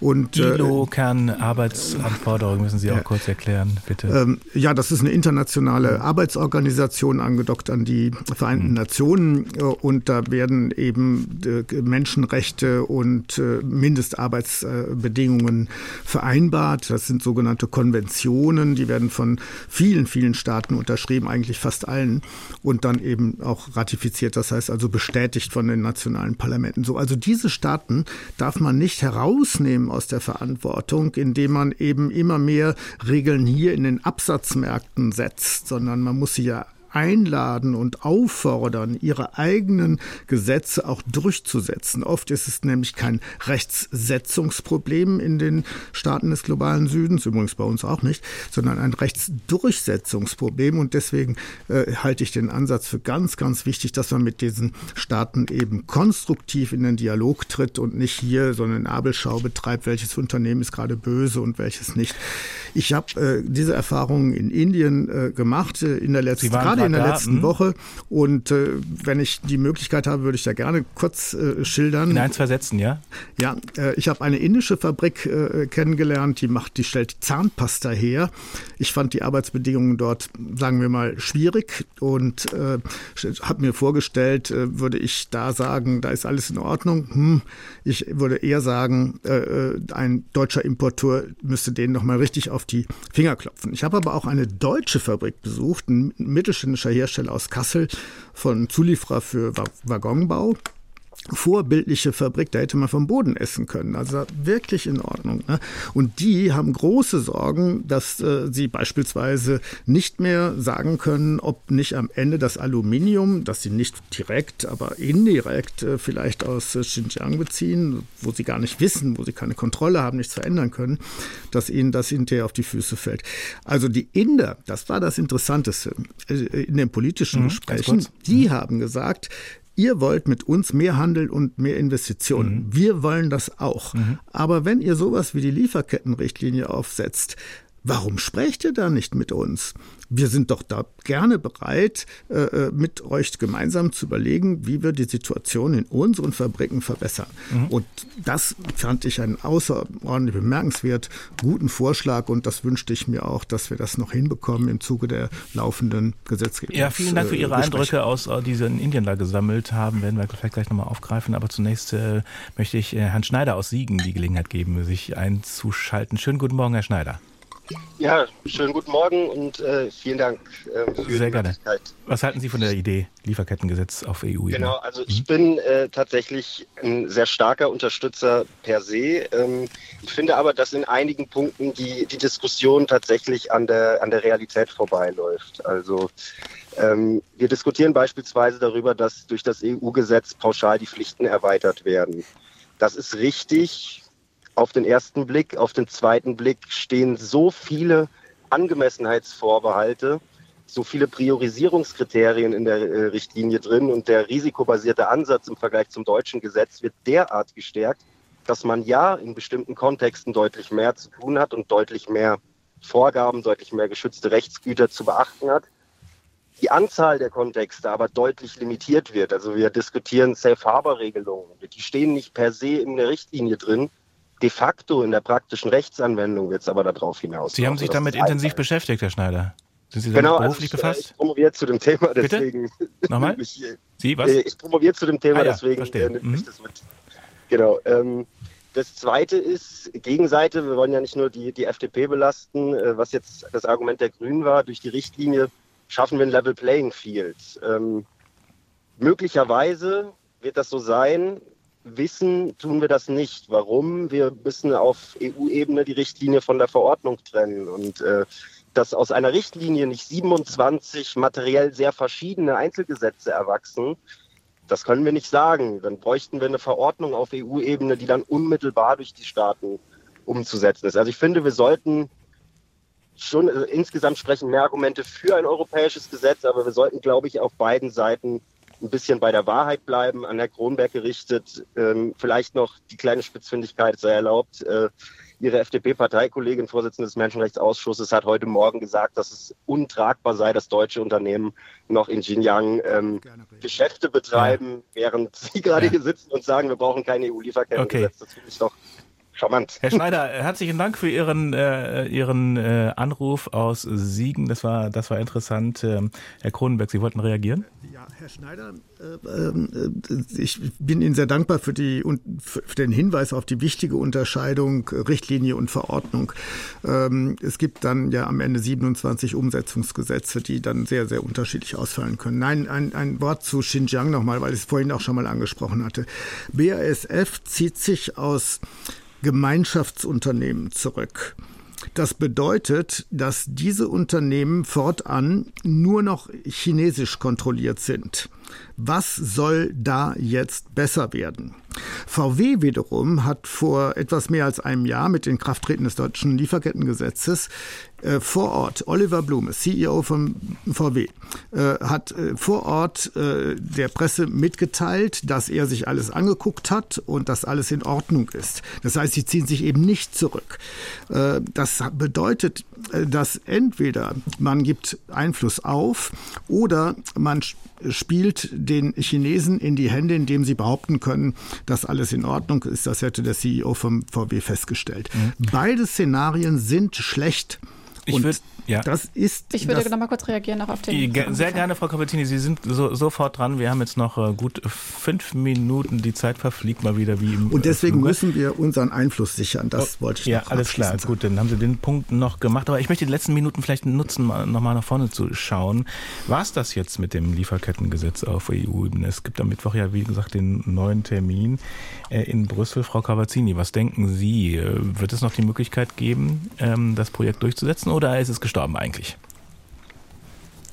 Und, äh, ILO-Kernarbeitsanforderungen müssen Sie auch ja, kurz erklären, bitte. Ähm, ja, das ist eine internationale Arbeitsorganisation, angedockt an die Vereinten mhm. Nationen. Äh, und da werden eben Menschenrechte und Mindestarbeitsbedingungen vereinbart. Das sind sogenannte Konventionen, die werden von vielen, vielen Staaten unterschrieben, eigentlich fast allen, und dann eben auch ratifiziert, das heißt also bestätigt von den nationalen Parlamenten. So, also diese Staaten darf man nicht herausnehmen aus der Verantwortung, indem man eben immer mehr Regeln hier in den Absatzmärkten setzt, sondern man muss sie ja einladen und auffordern, ihre eigenen Gesetze auch durchzusetzen. Oft ist es nämlich kein Rechtssetzungsproblem in den Staaten des globalen Südens, übrigens bei uns auch nicht, sondern ein Rechtsdurchsetzungsproblem. Und deswegen äh, halte ich den Ansatz für ganz, ganz wichtig, dass man mit diesen Staaten eben konstruktiv in den Dialog tritt und nicht hier so eine Nabelschau betreibt, welches Unternehmen ist gerade böse und welches nicht. Ich habe äh, diese Erfahrungen in Indien äh, gemacht, äh, in der letzten, gerade in der da, letzten mh. Woche. Und äh, wenn ich die Möglichkeit habe, würde ich da gerne kurz äh, schildern. In ein, zwei Sätzen, ja? Ja, äh, ich habe eine indische Fabrik äh, kennengelernt, die macht, die stellt Zahnpasta her. Ich fand die Arbeitsbedingungen dort, sagen wir mal, schwierig und äh, habe mir vorgestellt, äh, würde ich da sagen, da ist alles in Ordnung. Hm, ich würde eher sagen, ein deutscher Importeur müsste denen noch mal richtig auf die Finger klopfen. Ich habe aber auch eine deutsche Fabrik besucht, ein mittelständischer Hersteller aus Kassel von Zulieferer für Waggonbau. Vorbildliche Fabrik, da hätte man vom Boden essen können. Also wirklich in Ordnung. Ne? Und die haben große Sorgen, dass äh, sie beispielsweise nicht mehr sagen können, ob nicht am Ende das Aluminium, das sie nicht direkt, aber indirekt äh, vielleicht aus äh, Xinjiang beziehen, wo sie gar nicht wissen, wo sie keine Kontrolle haben, nichts verändern können, dass ihnen das hinterher auf die Füße fällt. Also die Inder, das war das Interessanteste äh, in den politischen mhm, Gesprächen, die mhm. haben gesagt, ihr wollt mit uns mehr Handel und mehr Investitionen. Mhm. Wir wollen das auch. Mhm. Aber wenn ihr sowas wie die Lieferkettenrichtlinie aufsetzt, warum sprecht ihr da nicht mit uns? Wir sind doch da gerne bereit, äh, äh, mit euch gemeinsam zu überlegen, wie wir die Situation in unseren Fabriken verbessern. Mhm. Und das fand ich einen außerordentlich bemerkenswert guten Vorschlag und das wünschte ich mir auch, dass wir das noch hinbekommen im Zuge der laufenden Gesetzgebung. Ja, vielen Dank für Ihre Eindrücke aus, äh, die Sie in Indien da gesammelt haben, werden wir vielleicht gleich nochmal aufgreifen. Aber zunächst äh, möchte ich äh, Herrn Schneider aus Siegen die Gelegenheit geben, sich einzuschalten. Schönen guten Morgen, Herr Schneider. Ja, schönen guten Morgen und äh, vielen Dank äh, für Sehr die gerne. Was halten Sie von der Idee Lieferkettengesetz auf EU-Ebene? Genau, also ich mhm. bin äh, tatsächlich ein sehr starker Unterstützer per se. Ähm, ich finde aber, dass in einigen Punkten die, die Diskussion tatsächlich an der, an der Realität vorbeiläuft. Also ähm, wir diskutieren beispielsweise darüber, dass durch das EU-Gesetz pauschal die Pflichten erweitert werden. Das ist richtig auf den ersten Blick. Auf den zweiten Blick stehen so viele Angemessenheitsvorbehalte, so viele Priorisierungskriterien in der äh, Richtlinie drin und der risikobasierte Ansatz im Vergleich zum deutschen Gesetz wird derart gestärkt, dass man ja in bestimmten Kontexten deutlich mehr zu tun hat und deutlich mehr Vorgaben, deutlich mehr geschützte Rechtsgüter zu beachten hat. Die Anzahl der Kontexte aber deutlich limitiert wird. Also wir diskutieren Safe Harbor Regelungen. Die stehen nicht per se in der Richtlinie drin, De facto in der praktischen Rechtsanwendung wird es aber darauf hinaus. Sie haben sich damit intensiv beschäftigt, Herr Schneider. Sind Sie damit genau, beruflich also ich, äh, befasst? Ich promoviere zu dem Thema, deswegen. Bitte? Nochmal? ich, Sie, was? Ich promoviere zu dem Thema, ah, ja, deswegen verstehe. äh, mhm. ich das mit. Genau. Ähm, das zweite ist Gegenseite. Wir wollen ja nicht nur die, die FDP belasten, äh, was jetzt das Argument der Grünen war. Durch die Richtlinie schaffen wir ein Level Playing Field. Ähm, möglicherweise wird das so sein wissen, tun wir das nicht. Warum? Wir müssen auf EU-Ebene die Richtlinie von der Verordnung trennen. Und äh, dass aus einer Richtlinie nicht 27 materiell sehr verschiedene Einzelgesetze erwachsen, das können wir nicht sagen. Dann bräuchten wir eine Verordnung auf EU-Ebene, die dann unmittelbar durch die Staaten umzusetzen ist. Also ich finde, wir sollten schon also insgesamt sprechen mehr Argumente für ein europäisches Gesetz, aber wir sollten, glaube ich, auf beiden Seiten ein bisschen bei der Wahrheit bleiben, an Herr Kronberg gerichtet. Ähm, vielleicht noch die kleine Spitzfindigkeit sei erlaubt. Äh, Ihre FDP-Parteikollegin, Vorsitzende des Menschenrechtsausschusses, hat heute Morgen gesagt, dass es untragbar sei, dass deutsche Unternehmen noch in Xinjiang ähm, Geschäfte betreiben, ja. während Sie gerade ja. hier sitzen und sagen, wir brauchen keine EU-Lieferkettengesetz. Okay. Das finde ich doch charmant. Herr Schneider, herzlichen Dank für Ihren, äh, Ihren äh, Anruf aus Siegen. Das war, das war interessant. Ähm, Herr Kronenberg, Sie wollten reagieren? Ja, Herr Schneider, äh, äh, ich bin Ihnen sehr dankbar für, die, für den Hinweis auf die wichtige Unterscheidung Richtlinie und Verordnung. Ähm, es gibt dann ja am Ende 27 Umsetzungsgesetze, die dann sehr, sehr unterschiedlich ausfallen können. Nein, ein, ein Wort zu Xinjiang nochmal, weil ich es vorhin auch schon mal angesprochen hatte. BASF zieht sich aus Gemeinschaftsunternehmen zurück. Das bedeutet, dass diese Unternehmen fortan nur noch chinesisch kontrolliert sind. Was soll da jetzt besser werden? VW wiederum hat vor etwas mehr als einem Jahr mit den Krafttreten des deutschen Lieferkettengesetzes äh, vor Ort, Oliver Blume, CEO von VW, äh, hat äh, vor Ort äh, der Presse mitgeteilt, dass er sich alles angeguckt hat und dass alles in Ordnung ist. Das heißt, sie ziehen sich eben nicht zurück. Äh, das bedeutet, dass entweder man gibt Einfluss auf oder man spielt den Chinesen in die Hände, indem sie behaupten können, dass alles in Ordnung ist. Das hätte der CEO vom VW festgestellt. Mhm. Beide Szenarien sind schlecht Ich würde, ja. Das ist. Ich würde das, noch mal kurz reagieren auch auf den. Sehr gerne, Frau Kapitini. Sie sind so, sofort dran. Wir haben jetzt noch äh, gut fünf Minuten. Die Zeit verfliegt mal wieder wie im Und deswegen Fluge. müssen wir unseren Einfluss sichern. Das oh, wollte ich Ja, alles klar. Sagen. Gut, dann haben Sie den Punkt noch gemacht. Aber ich möchte die letzten Minuten vielleicht nutzen, noch mal nach vorne zu schauen. War es das jetzt mit dem Lieferkettengesetz auf EU-Ebene? Es gibt am Mittwoch ja, wie gesagt, den neuen Termin äh, in Brüssel. Frau Cavazzini, was denken Sie? Äh, wird es noch die Möglichkeit geben, ähm, das Projekt durchzusetzen oder ist es gestorben eigentlich?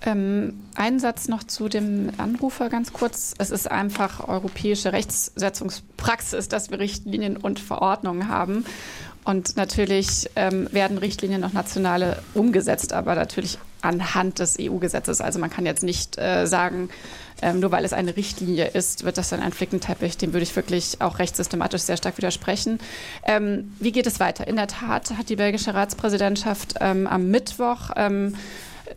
Ähm, ein Satz noch zu dem Anrufer ganz kurz. Es ist einfach europäische Rechtssetzungspraxis, dass wir Richtlinien und Verordnungen haben. Und natürlich ähm, werden Richtlinien noch nationale umgesetzt, aber natürlich anhand des EU-Gesetzes. Also man kann jetzt nicht äh, sagen, ähm, nur weil es eine Richtlinie ist, wird das dann ein Flickenteppich. Dem würde ich wirklich auch rechtssystematisch sehr stark widersprechen. Ähm, wie geht es weiter? In der Tat hat die belgische Ratspräsidentschaft ähm, am Mittwoch ähm,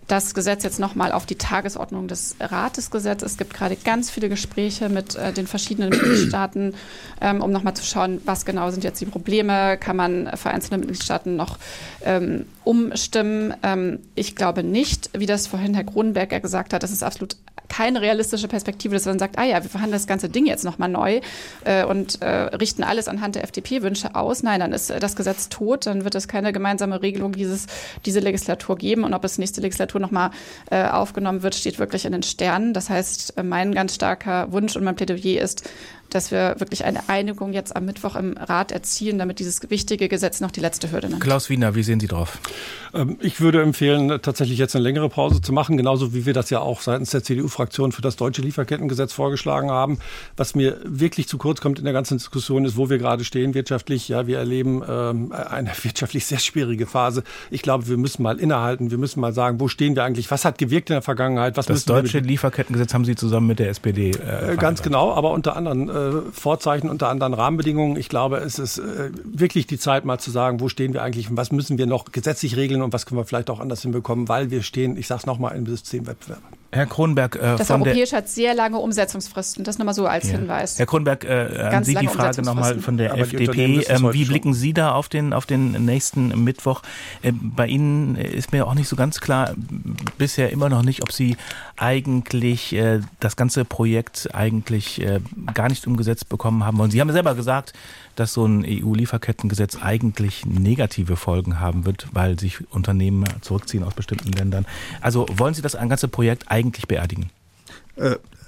das Gesetz jetzt nochmal auf die Tagesordnung des Rates gesetzt. Es gibt gerade ganz viele Gespräche mit äh, den verschiedenen Mitgliedstaaten, ähm, um nochmal zu schauen, was genau sind jetzt die Probleme. Kann man für einzelne Mitgliedstaaten noch ähm, umstimmen? Ähm, ich glaube nicht, wie das vorhin Herr Kronenberger gesagt hat, das ist absolut keine realistische Perspektive, dass man sagt, ah ja, wir verhandeln das ganze Ding jetzt nochmal neu äh, und äh, richten alles anhand der FDP-Wünsche aus. Nein, dann ist äh, das Gesetz tot, dann wird es keine gemeinsame Regelung dieses, diese Legislatur geben und ob es nächste Legislatur nochmal äh, aufgenommen wird, steht wirklich in den Sternen. Das heißt, äh, mein ganz starker Wunsch und mein Plädoyer ist, dass wir wirklich eine Einigung jetzt am Mittwoch im Rat erzielen, damit dieses wichtige Gesetz noch die letzte Hürde nimmt. Klaus Wiener, wie sehen Sie drauf? Ähm, ich würde empfehlen, tatsächlich jetzt eine längere Pause zu machen, genauso wie wir das ja auch seitens der CDU-Fraktion für das deutsche Lieferkettengesetz vorgeschlagen haben. Was mir wirklich zu kurz kommt in der ganzen Diskussion ist, wo wir gerade stehen wirtschaftlich. Ja, wir erleben ähm, eine wirtschaftlich sehr schwierige Phase. Ich glaube, wir müssen mal innehalten. Wir müssen mal sagen, wo stehen wir eigentlich? Was hat gewirkt in der Vergangenheit? Was das deutsche Lieferkettengesetz haben Sie zusammen mit der SPD äh, Ganz genau, aber unter anderem äh, Vorzeichen, unter anderen Rahmenbedingungen. Ich glaube, es ist äh, wirklich die Zeit, mal zu sagen, wo stehen wir eigentlich und was müssen wir noch gesetzlich regeln und was können wir vielleicht auch anders hinbekommen, weil wir stehen, ich sage es nochmal, im Systemwettbewerb. Herr Kronberg, äh, das Europäische hat sehr lange Umsetzungsfristen. Das nochmal so als ja. Hinweis. Herr Kronberg, äh, an Sie die Frage nochmal von der Aber FDP. Ähm, wie blicken Sie da auf den, auf den nächsten Mittwoch? Äh, bei Ihnen ist mir auch nicht so ganz klar, bisher immer noch nicht, ob Sie eigentlich äh, das ganze Projekt eigentlich äh, gar nicht umgesetzt bekommen haben wollen. Sie haben ja selber gesagt, dass so ein EU-Lieferkettengesetz eigentlich negative Folgen haben wird, weil sich Unternehmen zurückziehen aus bestimmten Ländern. Also wollen Sie das ganze Projekt eigentlich beerdigen?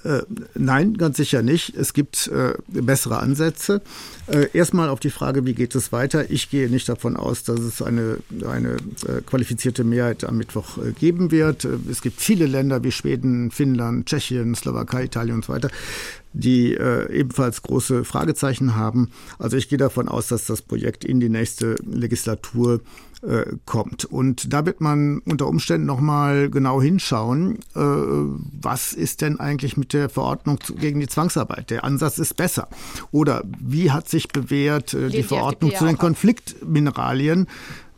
Äh, nein, ganz sicher nicht. Es gibt äh, bessere Ansätze. Äh, erstmal auf die Frage, wie geht es weiter? Ich gehe nicht davon aus, dass es eine, eine äh, qualifizierte Mehrheit am Mittwoch äh, geben wird. Äh, es gibt viele Länder wie Schweden, Finnland, Tschechien, Slowakei, Italien und so weiter, die ebenfalls große Fragezeichen haben. Also ich gehe davon aus, dass das Projekt in die nächste Legislatur äh, kommt. Und da wird man unter Umständen nochmal genau hinschauen, äh, was ist denn eigentlich mit der Verordnung zu, gegen die Zwangsarbeit? Der Ansatz ist besser. Oder wie hat sich bewährt äh, die Verordnung zu den Konfliktmineralien?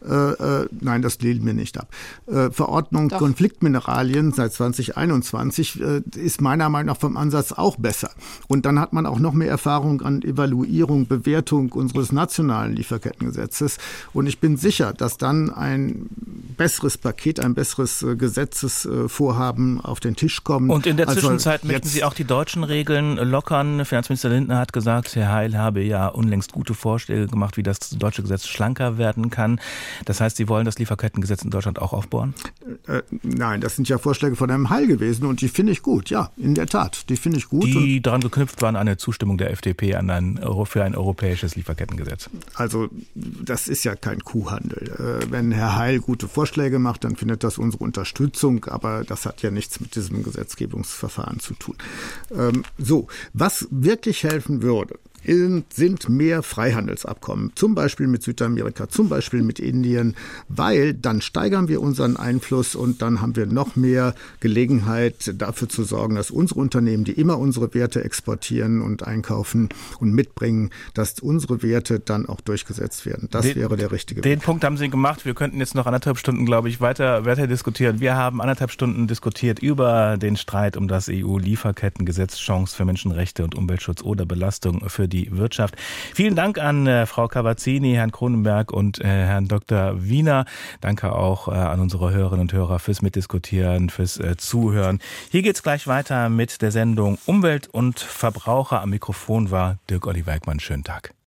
Äh, äh, nein, das lehnen wir nicht ab. Äh, Verordnung Doch. Konfliktmineralien seit 2021 äh, ist meiner Meinung nach vom Ansatz auch besser. Und dann hat man auch noch mehr Erfahrung an Evaluierung, Bewertung unseres nationalen Lieferkettengesetzes. Und ich bin sicher, dass dann ein besseres Paket, ein besseres äh, Gesetzesvorhaben auf den Tisch kommt. Und in der also Zwischenzeit möchten Sie auch die deutschen Regeln lockern. Finanzminister Lindner hat gesagt, Herr Heil habe ja unlängst gute Vorschläge gemacht, wie das deutsche Gesetz schlanker werden kann. Das heißt, Sie wollen das Lieferkettengesetz in Deutschland auch aufbauen? Äh, nein, das sind ja Vorschläge von Herrn Heil gewesen und die finde ich gut, ja, in der Tat. Die finde ich gut. Die daran geknüpft waren eine Zustimmung der FDP an ein, für ein europäisches Lieferkettengesetz. Also das ist ja kein Kuhhandel. Äh, wenn Herr Heil gute Vorschläge macht, dann findet das unsere Unterstützung, aber das hat ja nichts mit diesem Gesetzgebungsverfahren zu tun. Ähm, so, was wirklich helfen würde, sind mehr Freihandelsabkommen, zum Beispiel mit Südamerika, zum Beispiel mit Indien, weil dann steigern wir unseren Einfluss und dann haben wir noch mehr Gelegenheit dafür zu sorgen, dass unsere Unternehmen, die immer unsere Werte exportieren und einkaufen und mitbringen, dass unsere Werte dann auch durchgesetzt werden. Das den, wäre der richtige Den Weg. Punkt haben Sie gemacht. Wir könnten jetzt noch anderthalb Stunden, glaube ich, weiter, weiter diskutieren. Wir haben anderthalb Stunden diskutiert über den Streit um das EU-Lieferkettengesetz, Chance für Menschenrechte und Umweltschutz oder Belastung für die die Wirtschaft. Vielen Dank an äh, Frau Cavazzini, Herrn Kronenberg und äh, Herrn Dr. Wiener. Danke auch äh, an unsere Hörerinnen und Hörer fürs Mitdiskutieren, fürs äh, Zuhören. Hier geht's gleich weiter mit der Sendung Umwelt und Verbraucher. Am Mikrofon war Dirk Olli Weigmann. Schönen Tag.